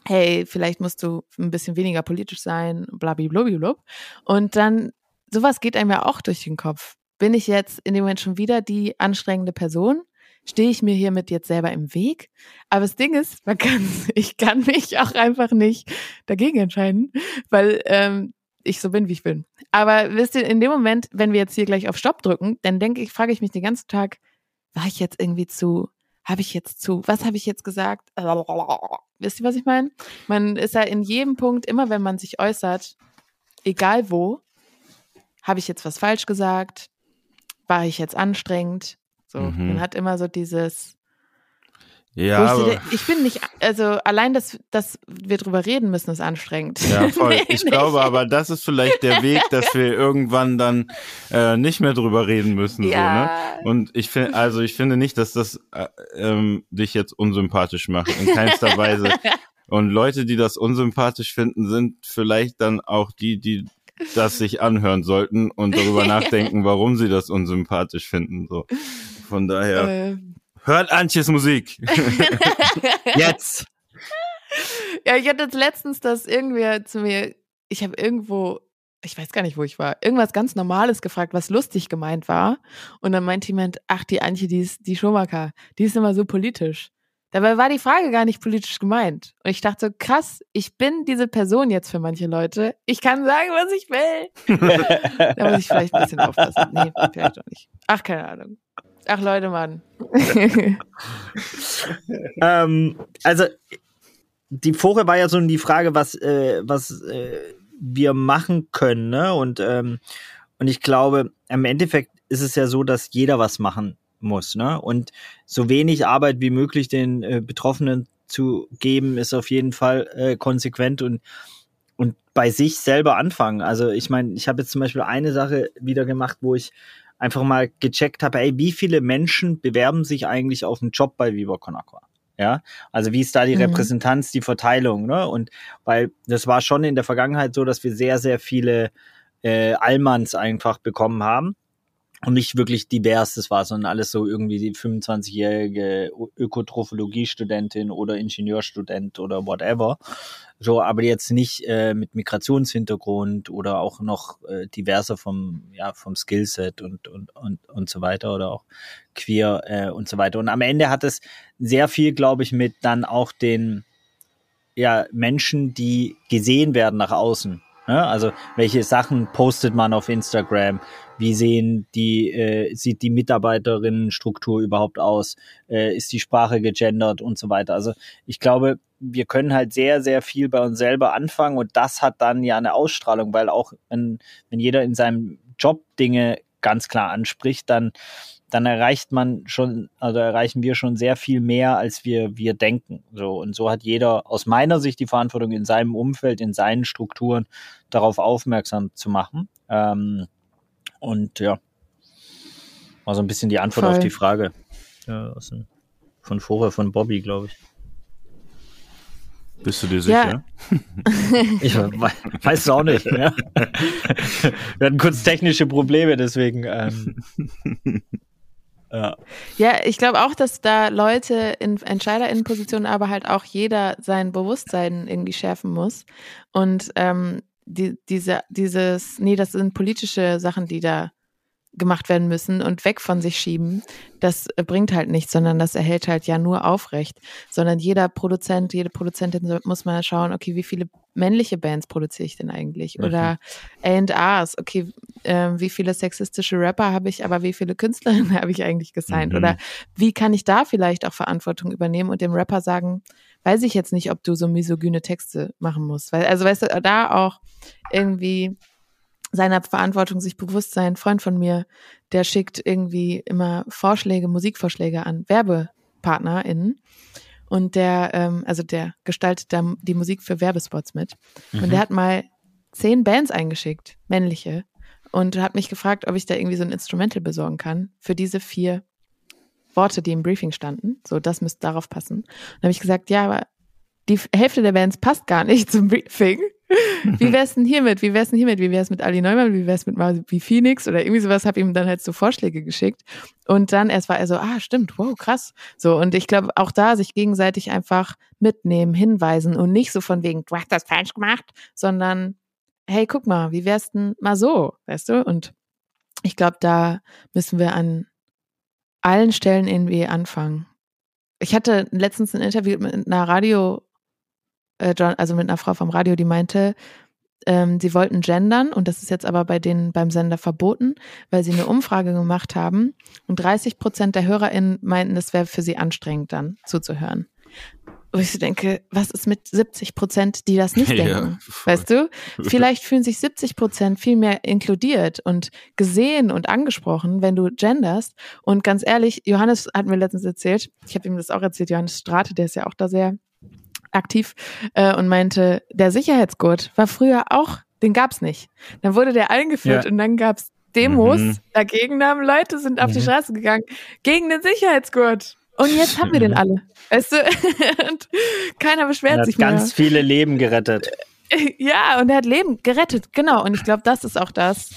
hey, vielleicht musst du ein bisschen weniger politisch sein, blablablub. Und dann, sowas geht einem ja auch durch den Kopf. Bin ich jetzt in dem Moment schon wieder die anstrengende Person? Stehe ich mir hiermit jetzt selber im Weg? Aber das Ding ist, man kann, ich kann mich auch einfach nicht dagegen entscheiden, weil ähm, ich so bin, wie ich bin. Aber wisst ihr, in dem Moment, wenn wir jetzt hier gleich auf Stopp drücken, dann denke ich, frage ich mich den ganzen Tag, war ich jetzt irgendwie zu, habe ich jetzt zu, was habe ich jetzt gesagt? Wisst ihr, was ich meine? Man ist ja in jedem Punkt, immer wenn man sich äußert, egal wo, habe ich jetzt was falsch gesagt? War ich jetzt anstrengend? So, mhm. man hat immer so dieses, Ja, ich, ich bin nicht, also allein, dass, dass wir drüber reden müssen, ist anstrengend. ja voll. Nee, ich nicht. glaube aber, das ist vielleicht der Weg, dass wir irgendwann dann äh, nicht mehr drüber reden müssen. So, ne? Ja. Und ich finde, also ich finde nicht, dass das äh, ähm, dich jetzt unsympathisch macht, in keinster Weise. Und Leute, die das unsympathisch finden, sind vielleicht dann auch die, die das sich anhören sollten und darüber nachdenken, warum sie das unsympathisch finden. So. Von daher, Äh, hört Antjes Musik. Jetzt! Ja, ich hatte jetzt letztens, dass irgendwer zu mir, ich habe irgendwo, ich weiß gar nicht, wo ich war, irgendwas ganz Normales gefragt, was lustig gemeint war. Und dann meinte jemand, ach, die Antje, die ist die Schumacher, die ist immer so politisch. Dabei war die Frage gar nicht politisch gemeint. Und ich dachte so, krass, ich bin diese Person jetzt für manche Leute. Ich kann sagen, was ich will. Da muss ich vielleicht ein bisschen aufpassen. Nee, vielleicht auch nicht. Ach, keine Ahnung. Ach, Leute, Mann. ähm, also die vorher war ja so die Frage, was, äh, was äh, wir machen können, ne? Und, ähm, und ich glaube, im Endeffekt ist es ja so, dass jeder was machen muss, ne? Und so wenig Arbeit wie möglich den äh, Betroffenen zu geben, ist auf jeden Fall äh, konsequent und und bei sich selber anfangen. Also ich meine, ich habe jetzt zum Beispiel eine Sache wieder gemacht, wo ich einfach mal gecheckt habe, ey, wie viele Menschen bewerben sich eigentlich auf einen Job bei Viva Con Agua? Ja, also wie ist da die Mhm. Repräsentanz, die Verteilung, ne? Und weil das war schon in der Vergangenheit so, dass wir sehr, sehr viele äh, Allmanns einfach bekommen haben und nicht wirklich divers das war, sondern alles so irgendwie die 25-jährige Ökotrophologie-Studentin oder Ingenieurstudent oder whatever. So, aber jetzt nicht äh, mit Migrationshintergrund oder auch noch äh, diverser vom, ja, vom Skillset und, und, und, und so weiter oder auch queer äh, und so weiter. Und am Ende hat es sehr viel, glaube ich, mit dann auch den ja, Menschen, die gesehen werden nach außen. Ne? Also welche Sachen postet man auf Instagram? Wie sehen die, äh, sieht die Mitarbeiterinnenstruktur überhaupt aus? Äh, ist die Sprache gegendert und so weiter? Also ich glaube, wir können halt sehr, sehr viel bei uns selber anfangen und das hat dann ja eine Ausstrahlung, weil auch wenn, wenn jeder in seinem Job Dinge ganz klar anspricht, dann dann erreicht man schon, also erreichen wir schon sehr viel mehr, als wir, wir denken. So, und so hat jeder aus meiner Sicht die Verantwortung in seinem Umfeld, in seinen Strukturen darauf aufmerksam zu machen. Ähm, und ja, war so ein bisschen die Antwort Voll. auf die Frage. Ja, dem, von vorher von Bobby, glaube ich. Bist du dir Ja. sicher? Ich we- weiß es auch nicht. Ja. Wir hatten kurz technische Probleme, deswegen. Ähm, ja. Ja, ich glaube auch, dass da Leute in Entscheiderinnenpositionen, aber halt auch jeder sein Bewusstsein irgendwie schärfen muss. Und ähm, die, diese, dieses, nee, das sind politische Sachen, die da gemacht werden müssen und weg von sich schieben, das äh, bringt halt nichts, sondern das erhält halt ja nur aufrecht. Sondern jeder Produzent, jede Produzentin muss mal schauen, okay, wie viele männliche Bands produziere ich denn eigentlich? Oder A&Rs, okay, ähm, wie viele sexistische Rapper habe ich, aber wie viele Künstlerinnen habe ich eigentlich gesigned? Mhm. Oder wie kann ich da vielleicht auch Verantwortung übernehmen und dem Rapper sagen, weiß ich jetzt nicht, ob du so misogyne Texte machen musst. Weil, also weißt du, da auch irgendwie seiner Verantwortung sich bewusst sein. Ein Freund von mir, der schickt irgendwie immer Vorschläge, Musikvorschläge an WerbepartnerInnen. Und der, ähm, also der gestaltet da die Musik für Werbespots mit. Und der hat mal zehn Bands eingeschickt, männliche, und hat mich gefragt, ob ich da irgendwie so ein Instrumental besorgen kann für diese vier Worte, die im Briefing standen. So, das müsste darauf passen. Und dann habe ich gesagt, ja, aber die Hälfte der Bands passt gar nicht zum Briefing. Wie wär's denn hiermit? Wie wär's denn hiermit? Wie wär's mit Ali Neumann? Wie wär's mit mal wie Phoenix oder irgendwie sowas? Habe ihm dann halt so Vorschläge geschickt. Und dann erst war er so, ah, stimmt, wow, krass. So, und ich glaube, auch da sich gegenseitig einfach mitnehmen, hinweisen und nicht so von wegen, du hast das falsch gemacht, sondern hey, guck mal, wie wär's denn mal so, weißt du? Und ich glaube, da müssen wir an allen Stellen irgendwie anfangen. Ich hatte letztens ein Interview mit einer Radio, äh, also mit einer Frau vom Radio, die meinte, ähm, sie wollten gendern und das ist jetzt aber bei denen beim Sender verboten, weil sie eine Umfrage gemacht haben und 30 Prozent der HörerInnen meinten, es wäre für sie anstrengend dann zuzuhören. Wo ich so denke, was ist mit 70 Prozent, die das nicht denken? Ja, weißt du? Vielleicht fühlen sich 70 Prozent viel mehr inkludiert und gesehen und angesprochen, wenn du genderst. Und ganz ehrlich, Johannes hat mir letztens erzählt, ich habe ihm das auch erzählt, Johannes Strate, der ist ja auch da sehr aktiv äh, und meinte, der Sicherheitsgurt war früher auch, den gab's nicht. Dann wurde der eingeführt ja. und dann gab's Demos mhm. dagegen, haben Leute sind auf mhm. die Straße gegangen gegen den Sicherheitsgurt. Und jetzt haben wir den alle. Weißt du? und keiner beschwert sich mehr. Ganz viele Leben gerettet. Ja, und er hat Leben gerettet, genau. Und ich glaube, das ist auch das.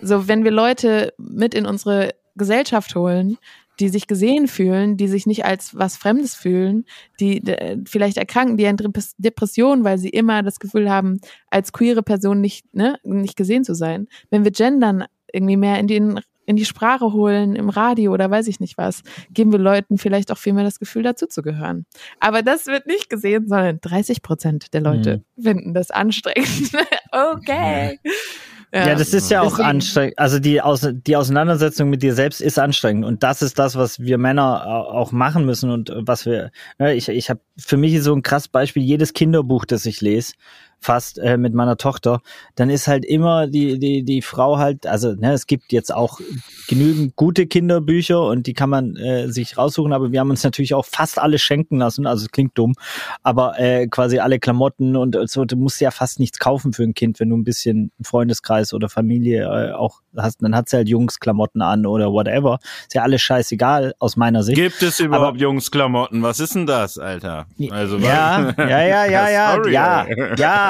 So, wenn wir Leute mit in unsere Gesellschaft holen, die sich gesehen fühlen, die sich nicht als was Fremdes fühlen, die vielleicht erkranken, die an Depressionen, weil sie immer das Gefühl haben, als queere Person nicht, ne, nicht gesehen zu sein. Wenn wir gendern irgendwie mehr in den in die Sprache holen, im Radio oder weiß ich nicht was, geben wir Leuten vielleicht auch viel mehr das Gefühl, dazuzugehören. Aber das wird nicht gesehen, sondern 30 Prozent der Leute mhm. finden das anstrengend. okay. Ja, ja, das ist ja auch Deswegen. anstrengend. Also die, Aus die Auseinandersetzung mit dir selbst ist anstrengend. Und das ist das, was wir Männer auch machen müssen und was wir, ne, ich, ich habe für mich so ein krass Beispiel, jedes Kinderbuch, das ich lese, fast äh, mit meiner Tochter, dann ist halt immer die, die, die Frau halt, also ne, es gibt jetzt auch genügend gute Kinderbücher und die kann man äh, sich raussuchen, aber wir haben uns natürlich auch fast alle schenken lassen, also es klingt dumm, aber äh, quasi alle Klamotten und so, du musst ja fast nichts kaufen für ein Kind, wenn du ein bisschen Freundeskreis oder Familie äh, auch hast, dann hat sie halt Jungsklamotten an oder whatever. Ist ja alles scheißegal aus meiner Sicht. Gibt es überhaupt Jungsklamotten? Was ist denn das, Alter? Also ja, ja, ja, ja, ja, Sorry, ja, ja, ja,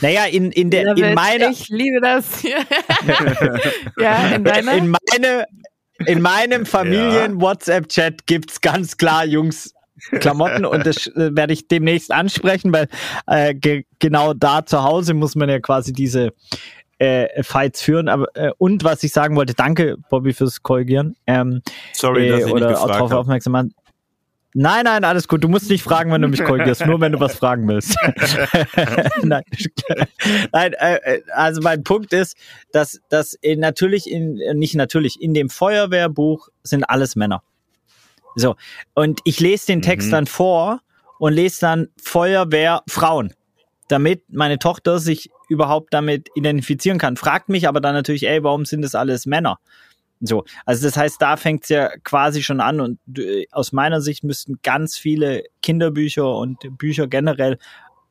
Naja, in, in der, in meiner. Ich liebe das. ja, in deiner. In meine, in meinem Familien-WhatsApp-Chat gibt's ganz klar Jungs Klamotten und das äh, werde ich demnächst ansprechen, weil äh, ge genau da zu Hause muss man ja quasi diese äh, Fights führen. Aber äh, und was ich sagen wollte, danke Bobby fürs Korrigieren. Ähm, Sorry, dass ich äh, oder nicht gefragt darauf aufmerksam machen. Nein, nein, alles gut. Du musst nicht fragen, wenn du mich korrigierst, nur wenn du was fragen willst. nein, nein äh, äh, also mein Punkt ist, dass, dass natürlich in, nicht natürlich, in dem Feuerwehrbuch sind alles Männer. So. Und ich lese den Text mhm. dann vor und lese dann Feuerwehr Frauen, damit meine Tochter sich überhaupt damit identifizieren kann. Fragt mich aber dann natürlich, ey, warum sind das alles Männer? So, also das heißt, da fängt es ja quasi schon an und äh, aus meiner Sicht müssten ganz viele Kinderbücher und Bücher generell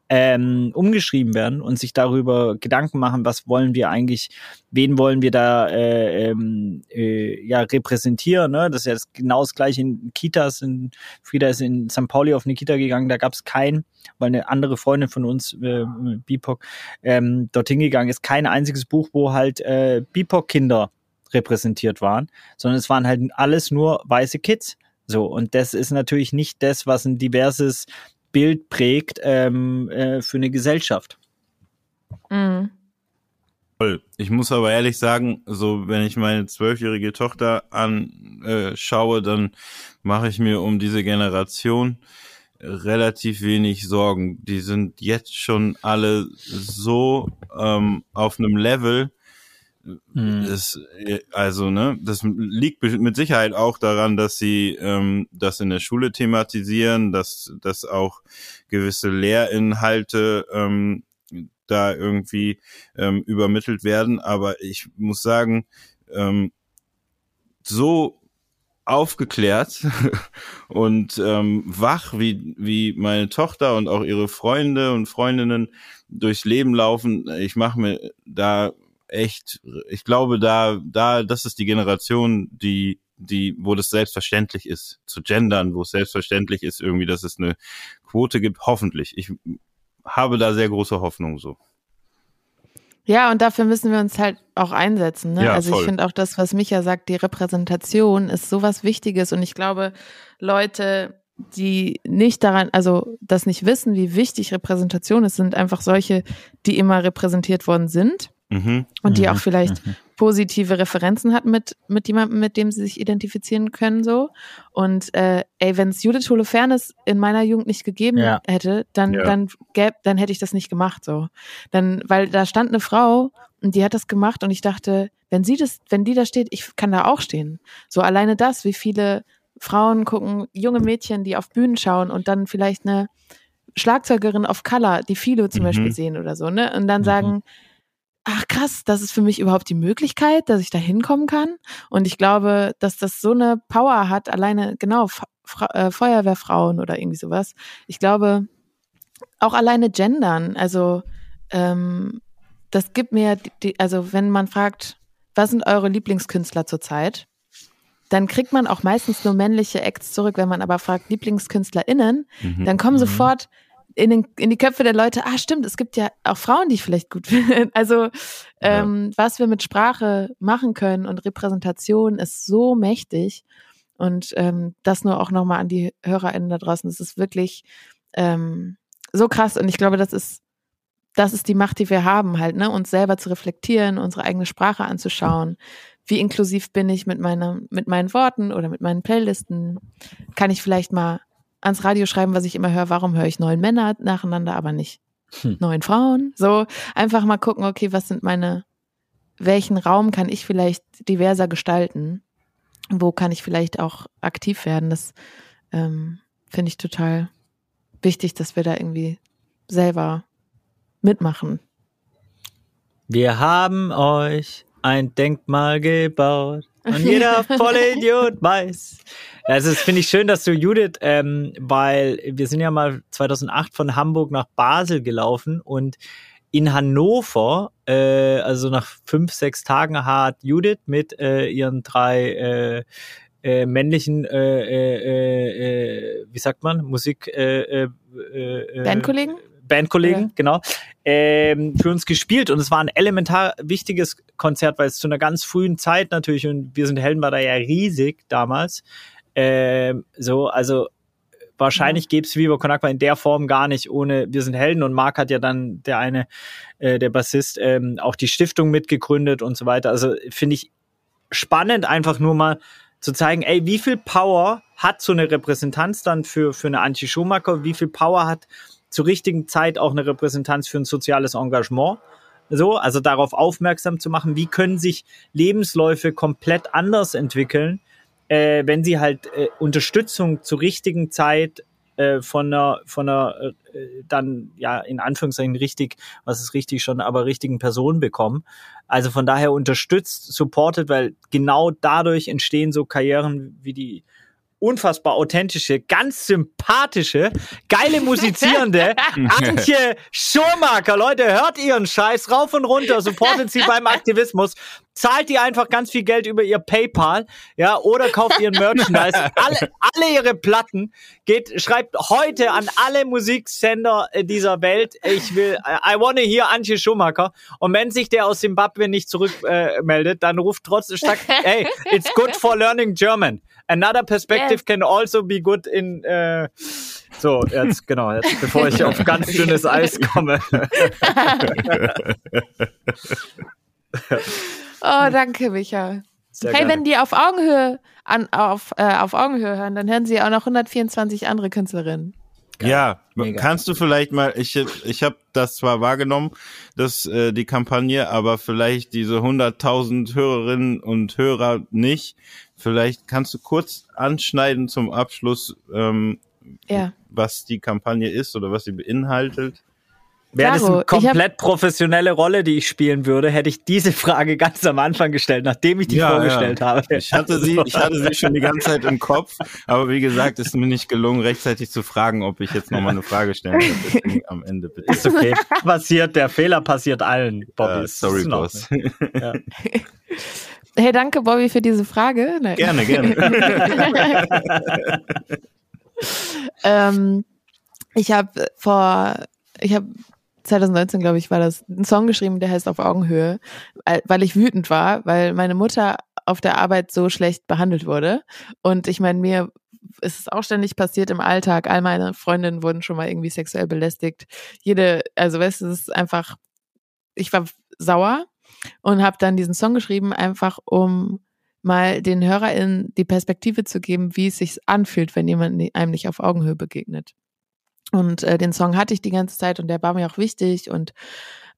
ähm, umgeschrieben werden und sich darüber Gedanken machen, was wollen wir eigentlich, wen wollen wir da äh, ähm, äh, ja repräsentieren. Ne? Das ist ja genau das gleiche in Kitas. In, Frieda ist in St. Pauli auf eine Kita gegangen, da gab es kein, weil eine andere Freundin von uns, äh, BIPOC, ähm, dorthin gegangen ist, kein einziges Buch, wo halt äh, BIPOC-Kinder repräsentiert waren, sondern es waren halt alles nur weiße Kids. So, und das ist natürlich nicht das, was ein diverses Bild prägt ähm, äh, für eine Gesellschaft. Mhm. Ich muss aber ehrlich sagen, so wenn ich meine zwölfjährige Tochter anschaue, dann mache ich mir um diese Generation relativ wenig Sorgen. Die sind jetzt schon alle so ähm, auf einem Level, Mhm. Das, also, ne, das liegt mit Sicherheit auch daran, dass sie ähm, das in der Schule thematisieren, dass, dass auch gewisse Lehrinhalte ähm, da irgendwie ähm, übermittelt werden. Aber ich muss sagen, ähm, so aufgeklärt und ähm, wach, wie, wie meine Tochter und auch ihre Freunde und Freundinnen durchs Leben laufen. Ich mache mir da echt, ich glaube, da, da, das ist die Generation, die, die, wo das selbstverständlich ist, zu gendern, wo es selbstverständlich ist, irgendwie, dass es eine Quote gibt, hoffentlich. Ich habe da sehr große Hoffnung so. Ja, und dafür müssen wir uns halt auch einsetzen. Ne? Ja, also voll. ich finde auch das, was Micha sagt, die Repräsentation ist sowas Wichtiges. Und ich glaube, Leute, die nicht daran, also das nicht wissen, wie wichtig Repräsentation ist, sind einfach solche, die immer repräsentiert worden sind Mhm. Und die mhm. auch vielleicht mhm. positive Referenzen hat mit, mit jemandem, mit dem sie sich identifizieren können, so. Und, äh, ey, wenn es Judith Holofernes in meiner Jugend nicht gegeben ja. hätte, dann, ja. dann gäb, dann hätte ich das nicht gemacht, so. Dann, weil da stand eine Frau und die hat das gemacht und ich dachte, wenn sie das, wenn die da steht, ich kann da auch stehen. So alleine das, wie viele Frauen gucken, junge Mädchen, die auf Bühnen schauen und dann vielleicht eine Schlagzeugerin auf Color, die Philo zum Mhm. Beispiel sehen oder so, ne? Und dann Mhm. sagen, ach krass, das ist für mich überhaupt die Möglichkeit, dass ich da hinkommen kann. Und ich glaube, dass das so eine Power hat, alleine, genau, Fra äh, Feuerwehrfrauen oder irgendwie sowas. Ich glaube, auch alleine gendern, also ähm, das gibt mir, die, die, also wenn man fragt, was sind eure Lieblingskünstler zurzeit, dann kriegt man auch meistens nur männliche Acts zurück. Wenn man aber fragt LieblingskünstlerInnen, Mhm. dann kommen Mhm. sofort in, den, in die Köpfe der Leute, ah stimmt, es gibt ja auch Frauen, die ich vielleicht gut finde. Also ähm, was wir mit Sprache machen können und Repräsentation ist so mächtig. Und ähm, das nur auch nochmal an die HörerInnen da draußen. Das ist wirklich ähm, so krass. Und ich glaube, das ist, das ist die Macht, die wir haben, halt, ne? Uns selber zu reflektieren, unsere eigene Sprache anzuschauen. Wie inklusiv bin ich mit meiner, mit meinen Worten oder mit meinen Playlisten? Kann ich vielleicht mal ans Radio schreiben, was ich immer höre, warum höre ich neun Männer nacheinander, aber nicht Hm. neun Frauen? So, einfach mal gucken, okay, was sind meine, welchen Raum kann ich vielleicht diverser gestalten? Wo kann ich vielleicht auch aktiv werden? Das ähm, finde ich total wichtig, dass wir da irgendwie selber mitmachen. Wir haben euch ein Denkmal gebaut und jeder Vollidiot weiß. Also das finde ich schön, dass du Judith, ähm, weil wir sind ja mal 2008 von Hamburg nach Basel gelaufen und in Hannover, äh, also nach fünf, sechs Tagen hat Judith mit äh, ihren drei äh, äh, männlichen, äh, äh, äh, wie sagt man, Musik, äh, äh, äh, Bandkollegen? Bandkollegen, Ja. genau, ähm, für uns gespielt und es war ein elementar wichtiges Konzert, weil es zu einer ganz frühen Zeit natürlich und wir sind Helden war da ja riesig damals, ähm, so, also wahrscheinlich gäbe es Viva Con Aqua in der Form gar nicht ohne Wir sind Helden und Marc hat ja dann der eine, äh, der Bassist, ähm, auch die Stiftung mitgegründet und so weiter. Also finde ich spannend, einfach nur mal zu zeigen, ey, wie viel Power hat so eine Repräsentanz dann für, für eine Antje Schumacher, wie viel Power hat zur richtigen Zeit auch eine Repräsentanz für ein soziales Engagement. So, also darauf aufmerksam zu machen, wie können sich Lebensläufe komplett anders entwickeln, äh, wenn sie halt äh, Unterstützung zur richtigen Zeit äh, von einer, von einer äh, dann ja in Anführungszeichen richtig, was ist richtig schon, aber richtigen Person bekommen. Also von daher unterstützt, supportet, weil genau dadurch entstehen so Karrieren wie die unfassbar authentische, ganz sympathische, geile musizierende Antje Schurmaker. Leute, hört ihren Scheiß rauf und runter, supportet sie beim Aktivismus, zahlt ihr einfach ganz viel Geld über ihr PayPal, ja, oder kauft ihren Merchandise, alle, alle ihre Platten, geht, schreibt heute an alle Musiksender äh, dieser Welt, ich will, I wanna hear Antje Schumacher. Und wenn sich der aus Zimbabwe nicht zurückmeldet, äh, meldet, dann ruft trotzdem, hey, it's good for learning German. Another perspective Yes. can also be good in, äh, so, jetzt, genau, jetzt, bevor ich auf ganz dünnes Eis komme. Oh, danke, Micha. Sehr hey, gerne. wenn die auf Augenhöhe an, auf, äh, auf Augenhöhe hören, dann hören sie auch noch 124 andere Künstlerinnen. Ja, Mega. kannst du vielleicht mal, ich, ich habe das zwar wahrgenommen, dass äh, die Kampagne, aber vielleicht diese 100.000 Hörerinnen und Hörer nicht. Vielleicht kannst du kurz anschneiden zum Abschluss, ähm, Ja. was die Kampagne ist oder was sie beinhaltet. Wäre das eine hab- komplett professionelle Rolle, die ich spielen würde, hätte ich diese Frage ganz am Anfang gestellt, nachdem ich die Ja, vorgestellt ja. habe. Ich hatte sie, ich hatte sie schon die ganze Zeit im Kopf, aber wie gesagt, ist mir nicht gelungen, rechtzeitig zu fragen, ob ich jetzt nochmal eine Frage stellen kann. Am Ende bitte. Ist okay. passiert, der Fehler passiert allen, Bobby. Ist sorry, in Ordnung. Hey, danke, Bobby, für diese Frage. Nein. gerne, gerne. ähm, ich habe vor, ich habe 2019, glaube ich, war das, einen Song geschrieben, der heißt Auf Augenhöhe, weil- weil ich wütend war, weil meine Mutter auf der Arbeit so schlecht behandelt wurde. Und ich meine, mir ist es auch ständig passiert im Alltag. All meine Freundinnen wurden schon mal irgendwie sexuell belästigt. Jede, also weißt du, es ist einfach, ich war sauer und habe dann diesen Song geschrieben, einfach um mal den HörerInnen die Perspektive zu geben, wie es sich anfühlt, wenn jemand einem nicht auf Augenhöhe begegnet. Und äh, den Song hatte ich die ganze Zeit und der war mir auch wichtig und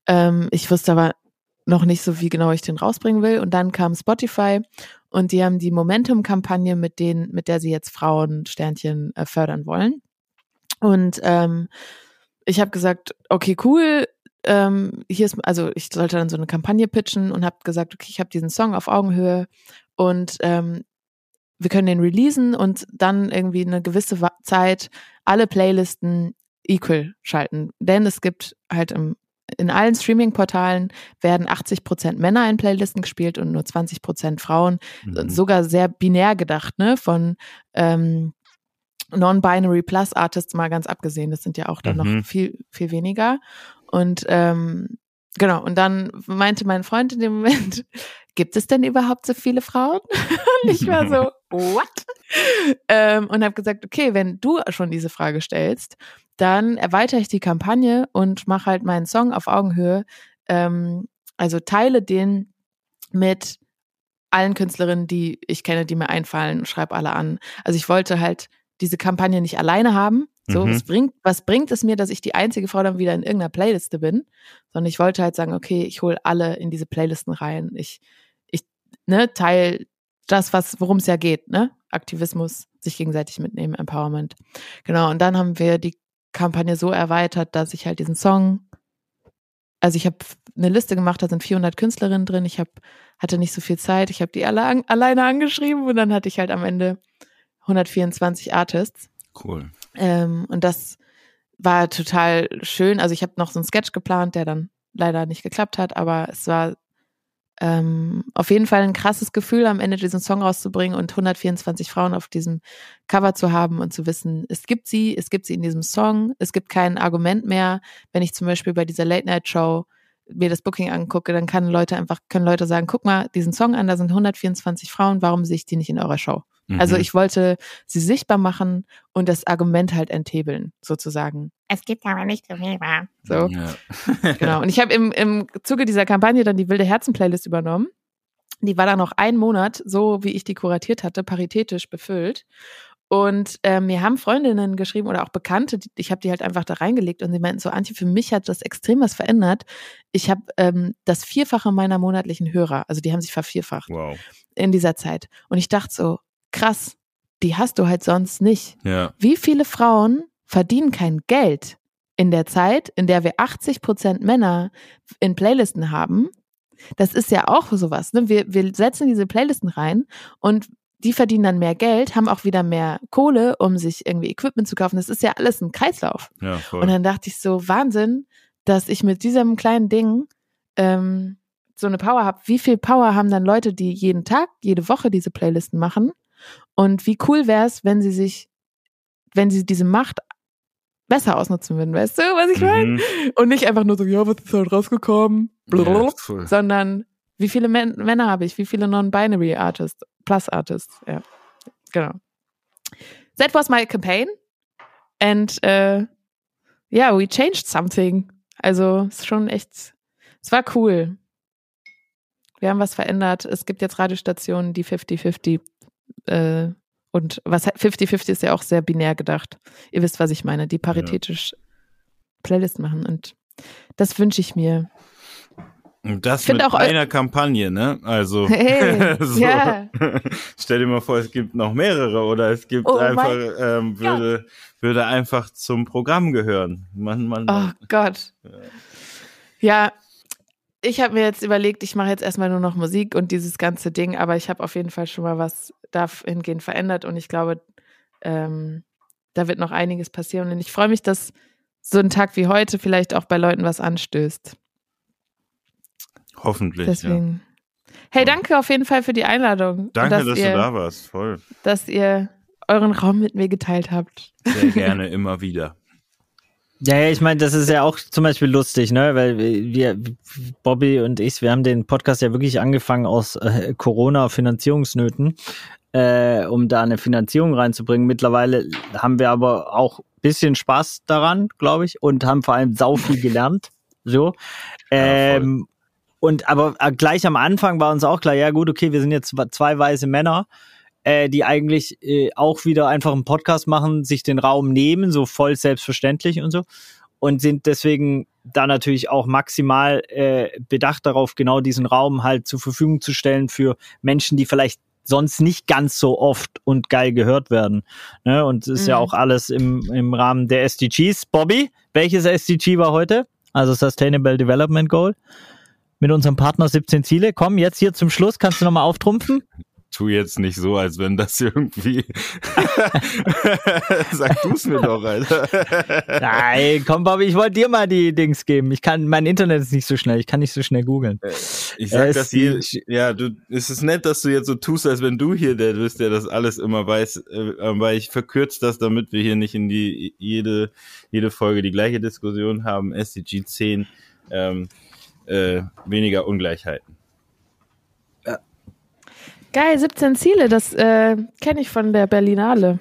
ähm, ich wusste aber noch nicht so, wie genau ich den rausbringen will. Und dann kam Spotify und die haben die Momentum-Kampagne, mit denen, mit der sie jetzt Frauen Sternchen äh, fördern wollen. Und ähm, ich habe gesagt, okay, cool. Ähm, hier ist, also ich sollte dann so eine Kampagne pitchen und habe gesagt, okay, ich habe diesen Song auf Augenhöhe und ähm, wir können den releasen und dann irgendwie eine gewisse Zeit alle Playlisten equal schalten. Denn es gibt halt im, in allen Streaming-Portalen werden 80 Prozent Männer in Playlisten gespielt und nur 20 Prozent Frauen. Mhm. Sogar sehr binär gedacht, ne? Von ähm, Non-Binary Plus Artists mal ganz abgesehen. Das sind ja auch dann mhm. noch viel, viel weniger. Und ähm, genau, und dann meinte mein Freund in dem Moment, gibt es denn überhaupt so viele Frauen? und ich war so, what? Ähm, und habe gesagt, okay, wenn du schon diese Frage stellst, dann erweitere ich die Kampagne und mache halt meinen Song auf Augenhöhe. Ähm, also teile den mit allen Künstlerinnen, die ich kenne, die mir einfallen, schreibe alle an. Also ich wollte halt diese Kampagne nicht alleine haben. So, mhm. was bringt, was bringt es mir, dass ich die einzige Frau dann wieder in irgendeiner Playliste bin? Sondern ich wollte halt sagen, okay, ich hole alle in diese Playlisten rein. Ich ne, Teil das, was, worum es ja geht, ne? Aktivismus, sich gegenseitig mitnehmen, Empowerment. Genau. Und dann haben wir die Kampagne so erweitert, dass ich halt diesen Song, also ich habe eine Liste gemacht, da sind 400 Künstlerinnen drin. Ich hab, hatte nicht so viel Zeit. Ich habe die alle an, alleine angeschrieben und dann hatte ich halt am Ende 124 Artists. Cool. Ähm, und das war total schön. Also ich habe noch so einen Sketch geplant, der dann leider nicht geklappt hat, aber es war ähm, auf jeden Fall ein krasses Gefühl, am Ende diesen Song rauszubringen und 124 Frauen auf diesem Cover zu haben und zu wissen, es gibt sie, es gibt sie in diesem Song, es gibt kein Argument mehr, wenn ich zum Beispiel bei dieser Late Night Show mir das Booking angucke, dann kann Leute einfach, können Leute sagen, guck mal, diesen Song an, da sind 124 Frauen, warum sehe ich die nicht in eurer Show? Also mhm. Also ich wollte sie sichtbar machen und das Argument halt enthebeln, sozusagen. Es gibt aber nicht so viel, So. Ja. genau. Und ich habe im, im Zuge dieser Kampagne dann die Wilde Herzen-Playlist übernommen. Die war dann noch einen Monat, so wie ich die kuratiert hatte, paritätisch befüllt. Und äh, mir haben Freundinnen geschrieben oder auch Bekannte, ich habe die halt einfach da reingelegt und sie meinten so, Antje, für mich hat das extrem was verändert. Ich habe ähm, das Vierfache meiner monatlichen Hörer, also die haben sich vervierfacht wow. in dieser Zeit. Und ich dachte so, krass, die hast du halt sonst nicht. Ja. Wie viele Frauen verdienen kein Geld in der Zeit, in der wir 80 Prozent Männer in Playlisten haben? Das ist ja auch sowas. Ne? Wir, wir setzen diese Playlisten rein und die verdienen dann mehr Geld, haben auch wieder mehr Kohle, um sich irgendwie Equipment zu kaufen. Das ist ja alles ein Kreislauf. Ja. Und dann dachte ich so, Wahnsinn, dass ich mit diesem kleinen Ding ähm, so eine Power habe. Wie viel Power haben dann Leute, die jeden Tag, jede Woche diese Playlisten machen? Und wie cool wäre es, wenn sie sich, wenn sie diese Macht besser ausnutzen würden, weißt du, was ich meine? Mhm. Und nicht einfach nur so, ja, was ist halt rausgekommen, ja, sondern wie viele Män Männer habe ich, wie viele Non-Binary Artists, Plus Artists, ja, genau. That was my campaign and uh, yeah, we changed something. Also es ist schon echt, es war cool. Wir haben was verändert. Es gibt jetzt Radiostationen, die 50-50 äh, und was 50-50 ist ja auch sehr binär gedacht. Ihr wisst, was ich meine, die paritätisch ja. Playlist machen. Und das wünsche ich mir. Und das mit auch einer Kampagne, ne? Also hey, so. yeah. stell dir mal vor, es gibt noch mehrere oder es gibt oh einfach ähm, würde würde einfach zum Programm gehören. Man, man, oh Gott. Ja. ja, ich habe mir jetzt überlegt, ich mache jetzt erstmal nur noch Musik und dieses ganze Ding, aber ich habe auf jeden Fall schon mal was dahingehend verändert und ich glaube, ähm, da wird noch einiges passieren und ich freue mich, dass so ein Tag wie heute vielleicht auch bei Leuten was anstößt. Hoffentlich. Deswegen. Ja. Hey, danke auf jeden Fall für die Einladung. Danke, dass, dass ihr, du da warst. Voll. Dass ihr euren Raum mit mir geteilt habt. Sehr gerne, immer wieder. Ja, ja, ich meine, das ist ja auch zum Beispiel lustig, ne? Weil wir, Bobby und ich, wir haben den Podcast ja wirklich angefangen aus äh, Corona-Finanzierungsnöten, äh, um da eine Finanzierung reinzubringen. Mittlerweile haben wir aber auch bisschen Spaß daran, glaube ich, und haben vor allem sau viel gelernt. So. Ähm, ja, und aber äh, gleich am Anfang war uns auch klar, ja gut, okay, wir sind jetzt zwei weiße Männer äh, die eigentlich äh, auch wieder einfach einen Podcast machen, sich den Raum nehmen, so voll selbstverständlich und so. Und sind deswegen da natürlich auch maximal äh, bedacht darauf, genau diesen Raum halt zur Verfügung zu stellen für Menschen, die vielleicht sonst nicht ganz so oft und geil gehört werden. Ne? Und es ist mhm. ja auch alles im, im Rahmen der SDGs. Bobby, welches SDG war heute? Also Sustainable Development Goal. Mit unserem Partner 17 Ziele. Komm, jetzt hier zum Schluss, kannst du nochmal auftrumpfen? Tu jetzt nicht so, als wenn das irgendwie. Sag du es mir doch, Alter. Nein, komm, Bobby, ich wollte dir mal die Dings geben. Ich kann, mein Internet ist nicht so schnell, ich kann nicht so schnell googeln. Äh, ich sag äh, das hier, ja, du, es ist nett, dass du jetzt so tust, als wenn du hier der bist, der das alles immer weiß, äh, weil ich verkürze das, damit wir hier nicht in die, jede, jede Folge die gleiche Diskussion haben. SDG 10, ähm, äh, weniger Ungleichheiten. Geil, 17 Ziele, das äh, kenne ich von der Berlinale.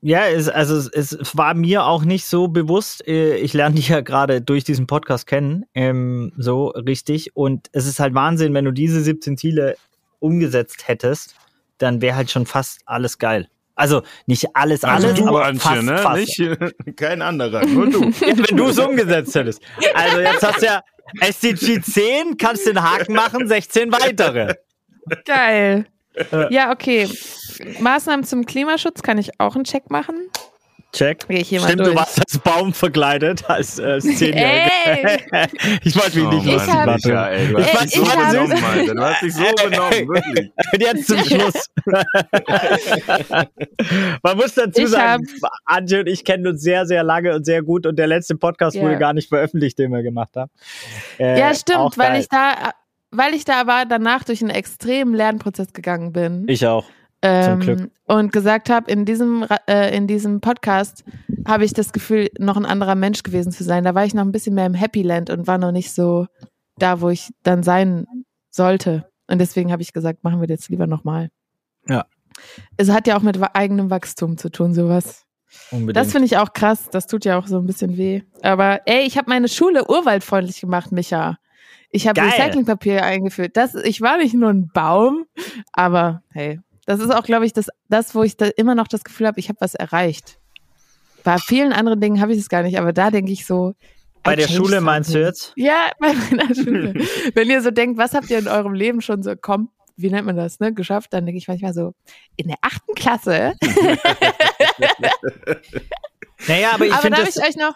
Ja, es, also es, es, war mir auch nicht so bewusst. Äh, ich lerne dich ja gerade durch diesen Podcast kennen, ähm, so richtig. Und es ist halt Wahnsinn, wenn du diese 17 Ziele umgesetzt hättest, dann wäre halt schon fast alles geil. Also nicht alles, also alles, du, aber Antje, fast, ne? fast. Nicht kein anderer, nur du. wenn du es umgesetzt hättest. Also jetzt hast du ja SDG 10, kannst den Haken machen, 16 weitere. Geil. Ja, okay. Maßnahmen zum Klimaschutz kann ich auch einen Check machen. Check. ich hier Stimmt, mal du warst als Baum verkleidet, als äh, Zehnjähriger. ich wollte mich oh nicht ich hab, Micha, ey, du hast dich so benommen, Alter. Du hast dich so benommen, wirklich. Und jetzt zum Schluss. Man muss dazu Ich sagen, Antje und ich kennen uns sehr, sehr lange und sehr gut und der letzte Podcast Ja. wurde gar nicht veröffentlicht, den wir gemacht haben. Äh, Ja, stimmt, weil ich da, weil ich da aber danach durch einen extremen Lernprozess gegangen bin. Ich auch. ähm, Glück. Und gesagt habe, in diesem, äh, in diesem Podcast habe ich das Gefühl, noch ein anderer Mensch gewesen zu sein. Da war ich noch ein bisschen mehr im Happy Land und war noch nicht so da, wo ich dann sein sollte. Und deswegen habe ich gesagt, machen wir das jetzt lieber nochmal. Ja. Es hat ja auch mit eigenem Wachstum zu tun, sowas. Unbedingt. Das finde ich auch krass. Das tut ja auch so ein bisschen weh. Aber ey, ich habe meine Schule urwaldfreundlich gemacht, Micha. Ich habe. Recyclingpapier eingeführt. Das, ich war nicht nur ein Baum, aber hey, das ist auch, glaube ich, das, das, wo ich da immer noch das Gefühl habe, ich habe was erreicht. Bei vielen anderen Dingen habe ich es gar nicht, aber da denke ich so. Bei I der Schule meinst du something. jetzt? Ja, bei meiner Schule. Wenn ihr so denkt, was habt ihr in eurem Leben schon so kom wie nennt man das, ne, geschafft, dann denke ich manchmal so, in der achten Klasse. Naja, aber ich aber finde darf das, ich euch noch.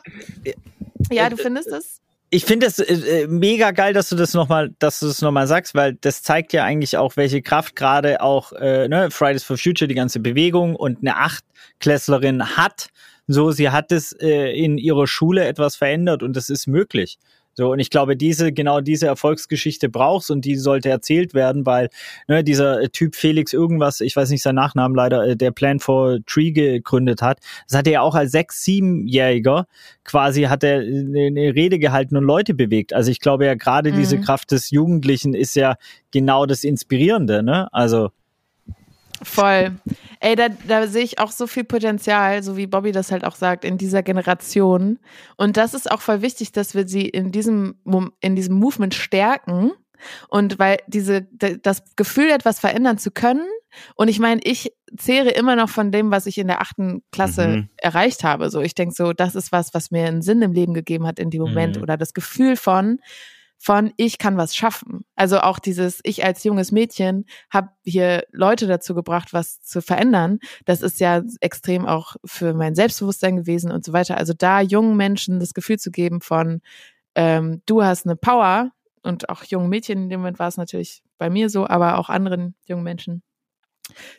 Ja, du findest es? Ich finde es äh, äh, mega geil, dass du das nochmal, dass du das nochmal sagst, weil das zeigt ja eigentlich auch, welche Kraft gerade auch äh, ne, Fridays for Future, die ganze Bewegung und eine Achtklässlerin hat. So, sie hat es äh, in ihrer Schule etwas verändert und das ist möglich. So, und ich glaube, diese, genau diese Erfolgsgeschichte brauchst und die sollte erzählt werden, weil ne, dieser äh, Typ Felix irgendwas, ich weiß nicht seinen Nachnamen leider, äh, der Plan for Tree gegründet hat, das hat er ja auch als sechs-, siebenjähriger quasi hat er eine eine Rede gehalten und Leute bewegt. Also ich glaube ja gerade Mhm. diese Kraft des Jugendlichen ist ja genau das Inspirierende, ne? Also Voll. Ey, da, da sehe ich auch so viel Potenzial, so wie Bobby das halt auch sagt, in dieser Generation. Und das ist auch voll wichtig, dass wir sie in diesem, in diesem Movement stärken. Und weil diese, das Gefühl, etwas verändern zu können. Und ich meine, ich zehre immer noch von dem, was ich in der achten Klasse Mhm. erreicht habe. So, ich denke so, das ist was, was mir einen Sinn im Leben gegeben hat in dem Moment. Mhm. Oder das Gefühl von, von ich kann was schaffen. Also auch dieses, ich als junges Mädchen habe hier Leute dazu gebracht, was zu verändern. Das ist ja extrem auch für mein Selbstbewusstsein gewesen und so weiter. Also da jungen Menschen das Gefühl zu geben von, ähm, du hast eine Power und auch jungen Mädchen, in dem Moment war es natürlich bei mir so, aber auch anderen jungen Menschen.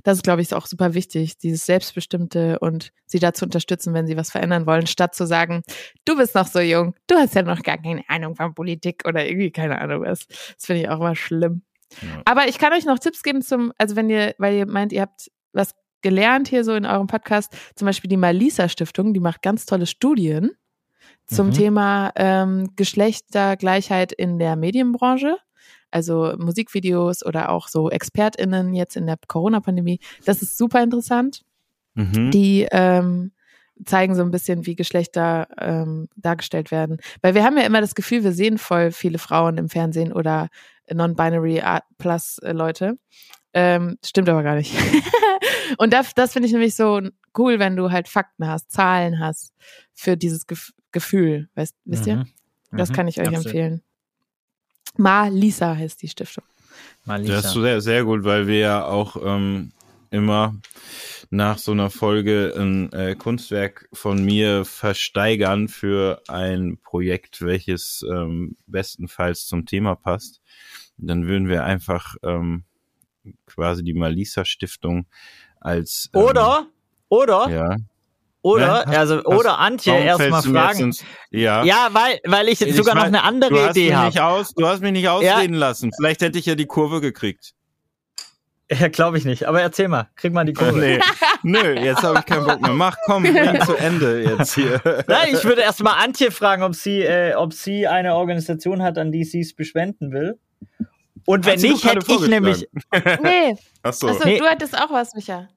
Das ist, glaube ich, auch super wichtig, dieses Selbstbestimmte und sie dazu unterstützen, wenn sie was verändern wollen, statt zu sagen, du bist noch so jung, du hast ja noch gar keine Ahnung von Politik oder irgendwie keine Ahnung was. Das finde ich auch immer schlimm. Ja. Aber ich kann euch noch Tipps geben zum, also wenn ihr, weil ihr meint, ihr habt was gelernt hier so in eurem Podcast, zum Beispiel die Malisa Stiftung, die macht ganz tolle Studien zum Mhm. Thema ähm, Geschlechtergleichheit in der Medienbranche. Also Musikvideos oder auch so ExpertInnen jetzt in der Corona-Pandemie. Das ist super interessant Mhm. die ähm, zeigen so ein bisschen, wie Geschlechter ähm, dargestellt werden. Weil wir haben ja immer das Gefühl, wir sehen voll viele Frauen im Fernsehen oder Non-Binary Plus äh, Leute. Ähm, stimmt aber gar nicht. Und das, das finde ich nämlich so cool, wenn du halt Fakten hast, Zahlen hast für dieses Gef Gefühl. Weißt, wisst ihr? Mhm. Das Mhm. kann ich euch Absolut. empfehlen. Ma Lisa heißt die Stiftung. Malisa. Das ist sehr, sehr gut, weil wir ja auch ähm, immer nach so einer Folge ein äh, Kunstwerk von mir versteigern für ein Projekt, welches ähm, bestenfalls zum Thema passt. Dann würden wir einfach ähm, quasi die Malisa Stiftung als ähm, Oder, oder, ja. Oder, Ja, also, oder Antje erstmal fragen. ins- ja. Ja, weil, weil ich jetzt Ich sogar noch mein, eine andere du hast Idee mich habe. nicht aus, du hast mich nicht ausreden lassen. Vielleicht hätte ich ja die Kurve gekriegt. Ja, glaube ich nicht. Aber erzähl mal, krieg mal die Kurve. Nee. Nö, jetzt habe ich keinen Bock mehr. Mach, komm, bring zu Ende jetzt hier. Nein, ich würde erstmal Antje fragen, ob sie, äh, ob sie eine Organisation hat, an die sie es bespenden will. Und wenn nicht, hätte ich nämlich, Nee, Achso. achso, Nee. du hattest auch was, Micha.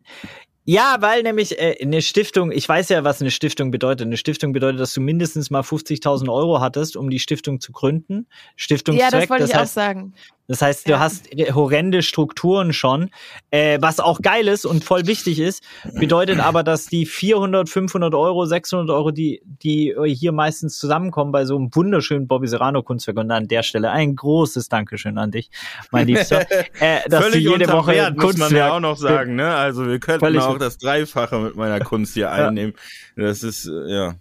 Ja, weil nämlich äh, eine Stiftung, ich weiß ja, was eine Stiftung bedeutet. Eine Stiftung bedeutet, dass du mindestens mal 50.000 Euro hattest, um die Stiftung zu gründen. Stiftungszweck, Ja, das wollte ich auch heißt, sagen. Das heißt, du Ja. hast horrende Strukturen schon, äh, was auch geil ist und voll wichtig ist, bedeutet aber, dass die 400, 500 Euro, 600 Euro, die, die hier meistens zusammenkommen bei so einem wunderschönen Bobby Serrano Kunstwerk und an der Stelle ein großes Dankeschön an dich, mein Liebster, äh, dass Völlig du jede Woche Wert, muss man ja Kunstwerk auch noch sagen, ne? Also wir könnten auch das Dreifache mit meiner Kunst hier einnehmen. Das ist, äh, ja.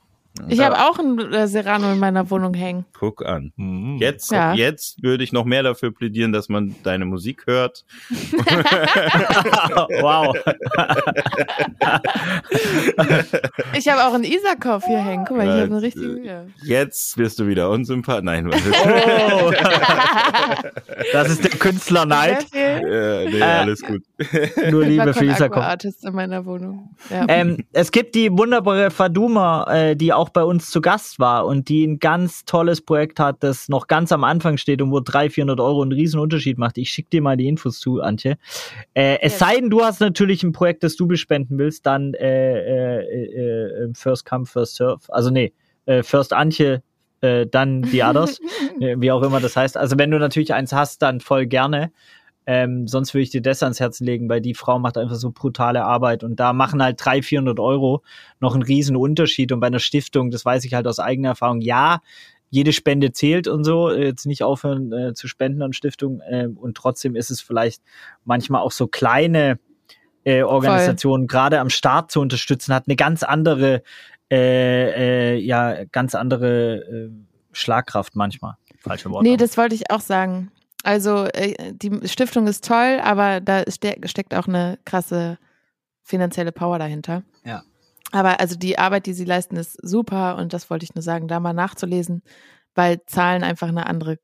Ich habe auch ein äh, Serrano in meiner Wohnung hängen. Guck an. Mhm. Jetzt, Ja. jetzt würde ich noch mehr dafür plädieren, dass man deine Musik hört. wow. Ich habe auch einen Isakov hier hängen. Guck mal, ich habe einen Äh, richtigen. Ja. Jetzt wirst du wieder unsympath. Nein, was Oh. Das ist der Künstlerneid. Äh, nee, alles gut. Nur Liebe für Isakov. Artist in meiner Wohnung. Ja. Ähm, es gibt die wunderbare Faduma, äh, die auch bei uns zu Gast war und die ein ganz tolles Projekt hat, das noch ganz am Anfang steht und wo 300, 400 Euro einen riesen Unterschied macht. Ich schicke dir mal die Infos zu, Antje. Äh, es Yes. sei denn, du hast natürlich ein Projekt, das du bespenden willst, dann äh, äh, äh, First Come, First Serve. Also nee, äh, First Antje, äh, dann die Others, äh, wie auch immer das heißt. Also wenn du natürlich eins hast, dann voll gerne. Ähm, sonst würde ich dir das ans Herz legen, weil die Frau macht einfach so brutale Arbeit und da machen halt 300, 400 Euro noch einen riesen Unterschied und bei einer Stiftung, das weiß ich halt aus eigener Erfahrung, ja, jede Spende zählt und so, äh, jetzt nicht aufhören äh, zu spenden an Stiftungen ähm, und trotzdem ist es vielleicht manchmal auch so kleine äh, Organisationen gerade am Start zu unterstützen, hat eine ganz andere, äh, äh, ja, ganz andere äh, Schlagkraft manchmal. Falsche Worte. Nee, das wollte ich auch sagen. Also äh, die Stiftung ist toll, aber da ste steckt auch eine krasse finanzielle Power dahinter. Ja. Aber also die Arbeit, die sie leisten, ist super und das wollte ich nur sagen, da mal nachzulesen, weil Zahlen einfach eine andere,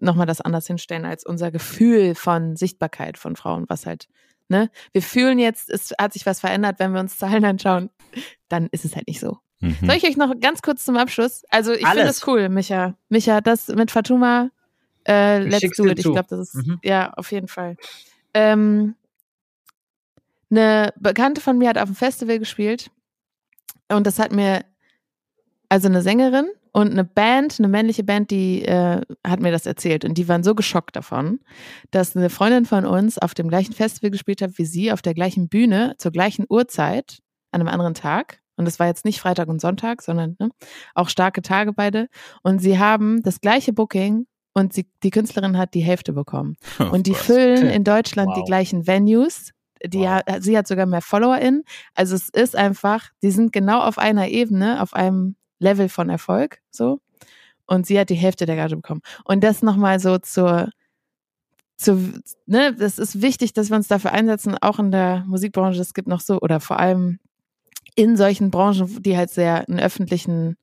nochmal das anders hinstellen als unser Gefühl von Sichtbarkeit von Frauen, was halt, ne? Wir fühlen jetzt, es hat sich was verändert, wenn wir uns Zahlen anschauen, dann ist es halt nicht so. Mhm. Soll ich euch noch ganz kurz zum Abschluss? Also ich finde es cool, Micha. Micha, das mit Fatuma, äh, Ich let's do it. Ich glaube, das ist, Mhm. ja, auf jeden Fall. Ähm, eine Bekannte von mir hat auf dem Festival gespielt und das hat mir, also eine Sängerin und eine Band, eine männliche Band, die äh, hat mir das erzählt und die waren so geschockt davon, dass eine Freundin von uns auf dem gleichen Festival gespielt hat wie sie, auf der gleichen Bühne, zur gleichen Uhrzeit, an einem anderen Tag. Und das war jetzt nicht Freitag und Sonntag, sondern ne, auch starke Tage beide. Und sie haben das gleiche Booking und sie, die Künstlerin hat die Hälfte bekommen. Oh, Und die was. füllen in Deutschland die Wow. gleichen Venues. Die Wow. hat, sie hat sogar mehr FollowerInnen. Also es ist einfach, die sind genau auf einer Ebene, auf einem Level von Erfolg, so. Und sie hat die Hälfte der Gage bekommen. Und das nochmal so zur, zu, ne, das ist wichtig, dass wir uns dafür einsetzen, auch in der Musikbranche. Es gibt noch so, oder vor allem in solchen Branchen, die halt sehr einen öffentlichen,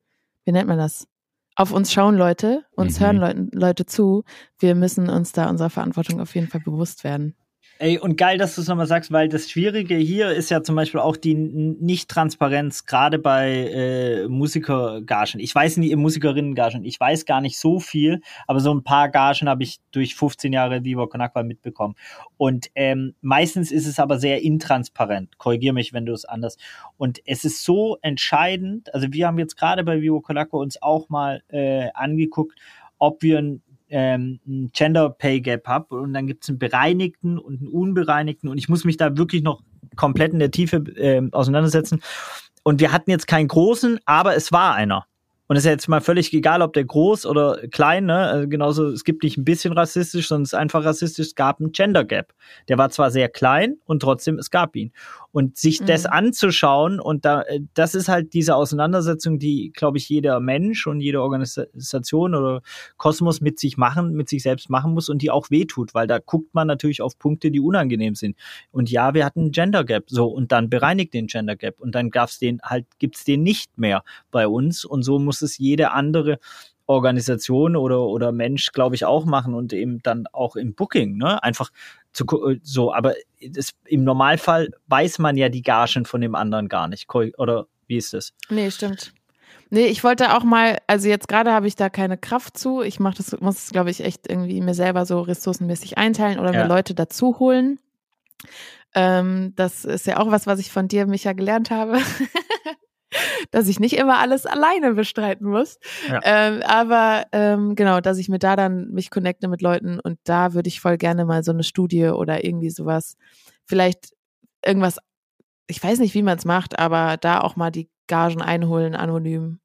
wie nennt man das? Auf uns schauen Leute, uns Mhm. hören Leute, Leute zu. Wir müssen uns da unserer Verantwortung auf jeden Fall bewusst werden. Ey, und geil, dass du es nochmal sagst, weil das Schwierige hier ist ja zum Beispiel auch die Nicht-Transparenz, gerade bei äh, Musikergagen. Ich weiß nicht, Musikerinnen-Gagen, ich weiß gar nicht so viel, aber so ein paar Gagen habe ich durch 15 Jahre Viva Con Agua mitbekommen. Und ähm, meistens ist es aber sehr intransparent. Korrigier mich, wenn du es anders. Und es ist so entscheidend, also wir haben jetzt gerade bei Viva Con Agua uns auch mal äh, angeguckt, ob wir ein ähm, Gender Pay Gap habe und dann gibt es einen bereinigten und einen unbereinigten und ich muss mich da wirklich noch komplett in der Tiefe äh, auseinandersetzen. Und wir hatten jetzt keinen großen, aber es war einer. Und es ist jetzt mal völlig egal, ob der groß oder klein, ne? Also genauso, es gibt nicht ein bisschen rassistisch, sondern es ist einfach rassistisch. Es gab einen Gender Gap. Der war zwar sehr klein und trotzdem, es gab ihn. Und sich mhm. das anzuschauen und da, äh, das ist halt diese Auseinandersetzung, die, glaube ich, jeder Mensch und jede Organisation oder Kosmos mit sich machen, mit sich selbst machen muss und die auch wehtut, weil da guckt man natürlich auf Punkte, die unangenehm sind. Und ja, wir hatten Gender Gap, so, und dann bereinigt den Gender Gap und dann gab's den halt, gibt's den nicht mehr bei uns und so muss es jede andere Organisation oder, oder Mensch, glaube ich, auch machen und eben dann auch im Booking, ne? Einfach zu, so, aber das, im Normalfall weiß man ja die Gagen von dem anderen gar nicht. Oder wie ist das? Nee, stimmt. Nee, ich wollte auch mal, also jetzt gerade habe ich da keine Kraft zu. Ich mache das, muss es, glaube ich, echt irgendwie mir selber so ressourcenmäßig einteilen oder ja. mir Leute dazu holen. Ähm, das ist ja auch was, was ich von dir, Micha, gelernt habe. dass ich nicht immer alles alleine bestreiten muss. Ja. Ähm, aber ähm, genau, dass ich mir da dann mich connecte mit Leuten und da würde ich voll gerne mal so eine Studie oder irgendwie sowas, vielleicht irgendwas, ich weiß nicht, wie man es macht, aber da auch mal die Gagen einholen, anonym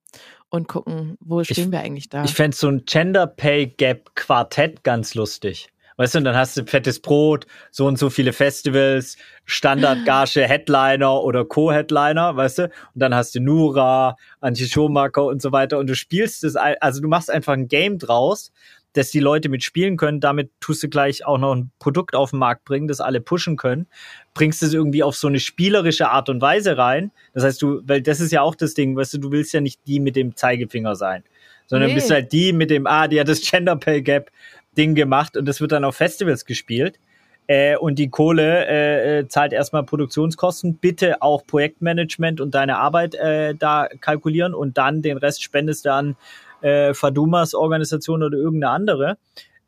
und gucken, wo stehen ich, wir eigentlich da. Ich fände so ein Gender Pay Gap Quartett ganz lustig. Weißt du, und dann hast du fettes Brot, so und so viele Festivals, Standardgage Headliner oder Co-Headliner, weißt du? Und dann hast du Nura, Antje Schumacher und so weiter. Und du spielst es, also du machst einfach ein Game draus, dass die Leute mitspielen können. Damit tust du gleich auch noch ein Produkt auf den Markt bringen, das alle pushen können. Bringst es irgendwie auf so eine spielerische Art und Weise rein. Das heißt, du, weil das ist ja auch das Ding, weißt du, du willst ja nicht die mit dem Zeigefinger sein, sondern nee. bist halt die mit dem, ah, die hat das Gender Pay Gap Ding gemacht und das wird dann auf Festivals gespielt. Äh, und die Kohle äh, äh, zahlt erstmal Produktionskosten. Bitte auch Projektmanagement und deine Arbeit äh, da kalkulieren und dann den Rest spendest du an äh, Fadumas Organisation oder irgendeine andere,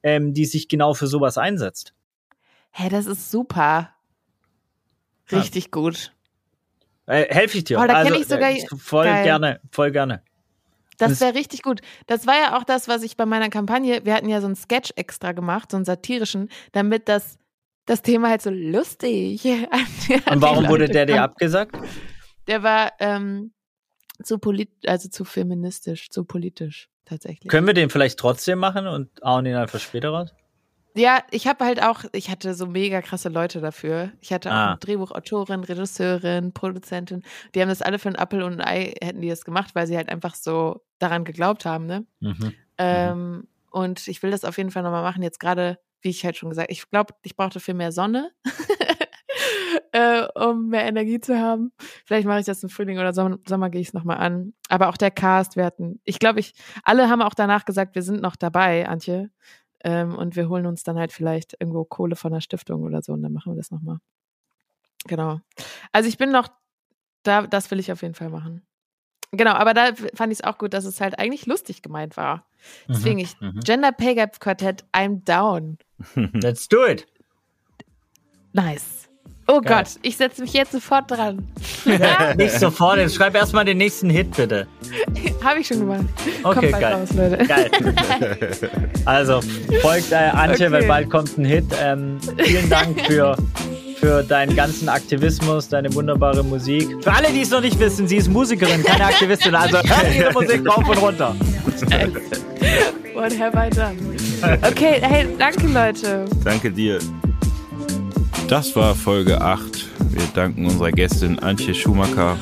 ähm, die sich genau für sowas einsetzt. Hä, hey, das ist super. Richtig ja. gut. Äh, helfe ich dir. Oh, da also, ich sogar äh, voll geil. gerne, voll gerne. Das wäre richtig gut. Das war ja auch das, was ich bei meiner Kampagne, wir hatten ja so einen Sketch extra gemacht, so einen satirischen, damit das, das Thema halt so lustig. Und warum wurde der dir abgesagt? Der war ähm, zu polit, also zu feministisch, zu politisch tatsächlich. Können wir den vielleicht trotzdem machen und hauen ihn einfach später raus? Ja, ich habe halt auch, ich hatte so mega krasse Leute dafür. Ich hatte auch ah. eine Drehbuchautorin, Regisseurin, Produzentin. Die haben das alle für ein Apple und ein Ei, hätten die das gemacht, weil sie halt einfach so daran geglaubt haben, ne? Mhm. Ähm, mhm. Und ich will das auf jeden Fall nochmal machen. Jetzt gerade, wie ich halt schon gesagt, ich glaube, ich brauchte viel mehr Sonne, äh, um mehr Energie zu haben. Vielleicht mache ich das im Frühling oder Sommer, Sommer gehe ich es nochmal an. Aber auch der Cast, wir hatten, ich glaube, ich, alle haben auch danach gesagt, wir sind noch dabei, Antje. Ähm, und wir holen uns dann halt vielleicht irgendwo Kohle von der Stiftung oder so und dann machen wir das nochmal. Genau. Also ich bin noch, da, das will ich auf jeden Fall machen. Genau, aber da fand ich es auch gut, dass es halt eigentlich lustig gemeint war. Deswegen mhm, ich, mhm. Gender Pay Gap Quartett, I'm down. Let's do it. Nice. Oh Geil. Gott, ich setze mich jetzt sofort dran. Nicht sofort, jetzt schreib erstmal den nächsten Hit bitte. Habe ich schon gemacht. Okay, kommt geil. Raus, Leute. Geil. Also, folgt äh, Antje, okay. weil bald kommt ein Hit. Ähm, vielen Dank für, für deinen ganzen Aktivismus, deine wunderbare Musik. Für alle, die es noch nicht wissen, sie ist Musikerin, keine Aktivistin. Also hört ihre Musik rauf und runter. What have I done? Okay, hey, danke Leute. Danke dir. Das war Folge 8. Wir danken unserer Gästin Antje Schumacher,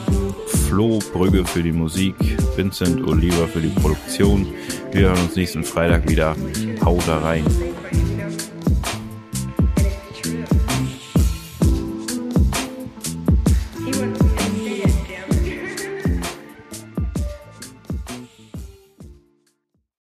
Flo Brügge für die Musik, Vincent Oliver für die Produktion. Wir hören uns nächsten Freitag wieder. Hau da rein.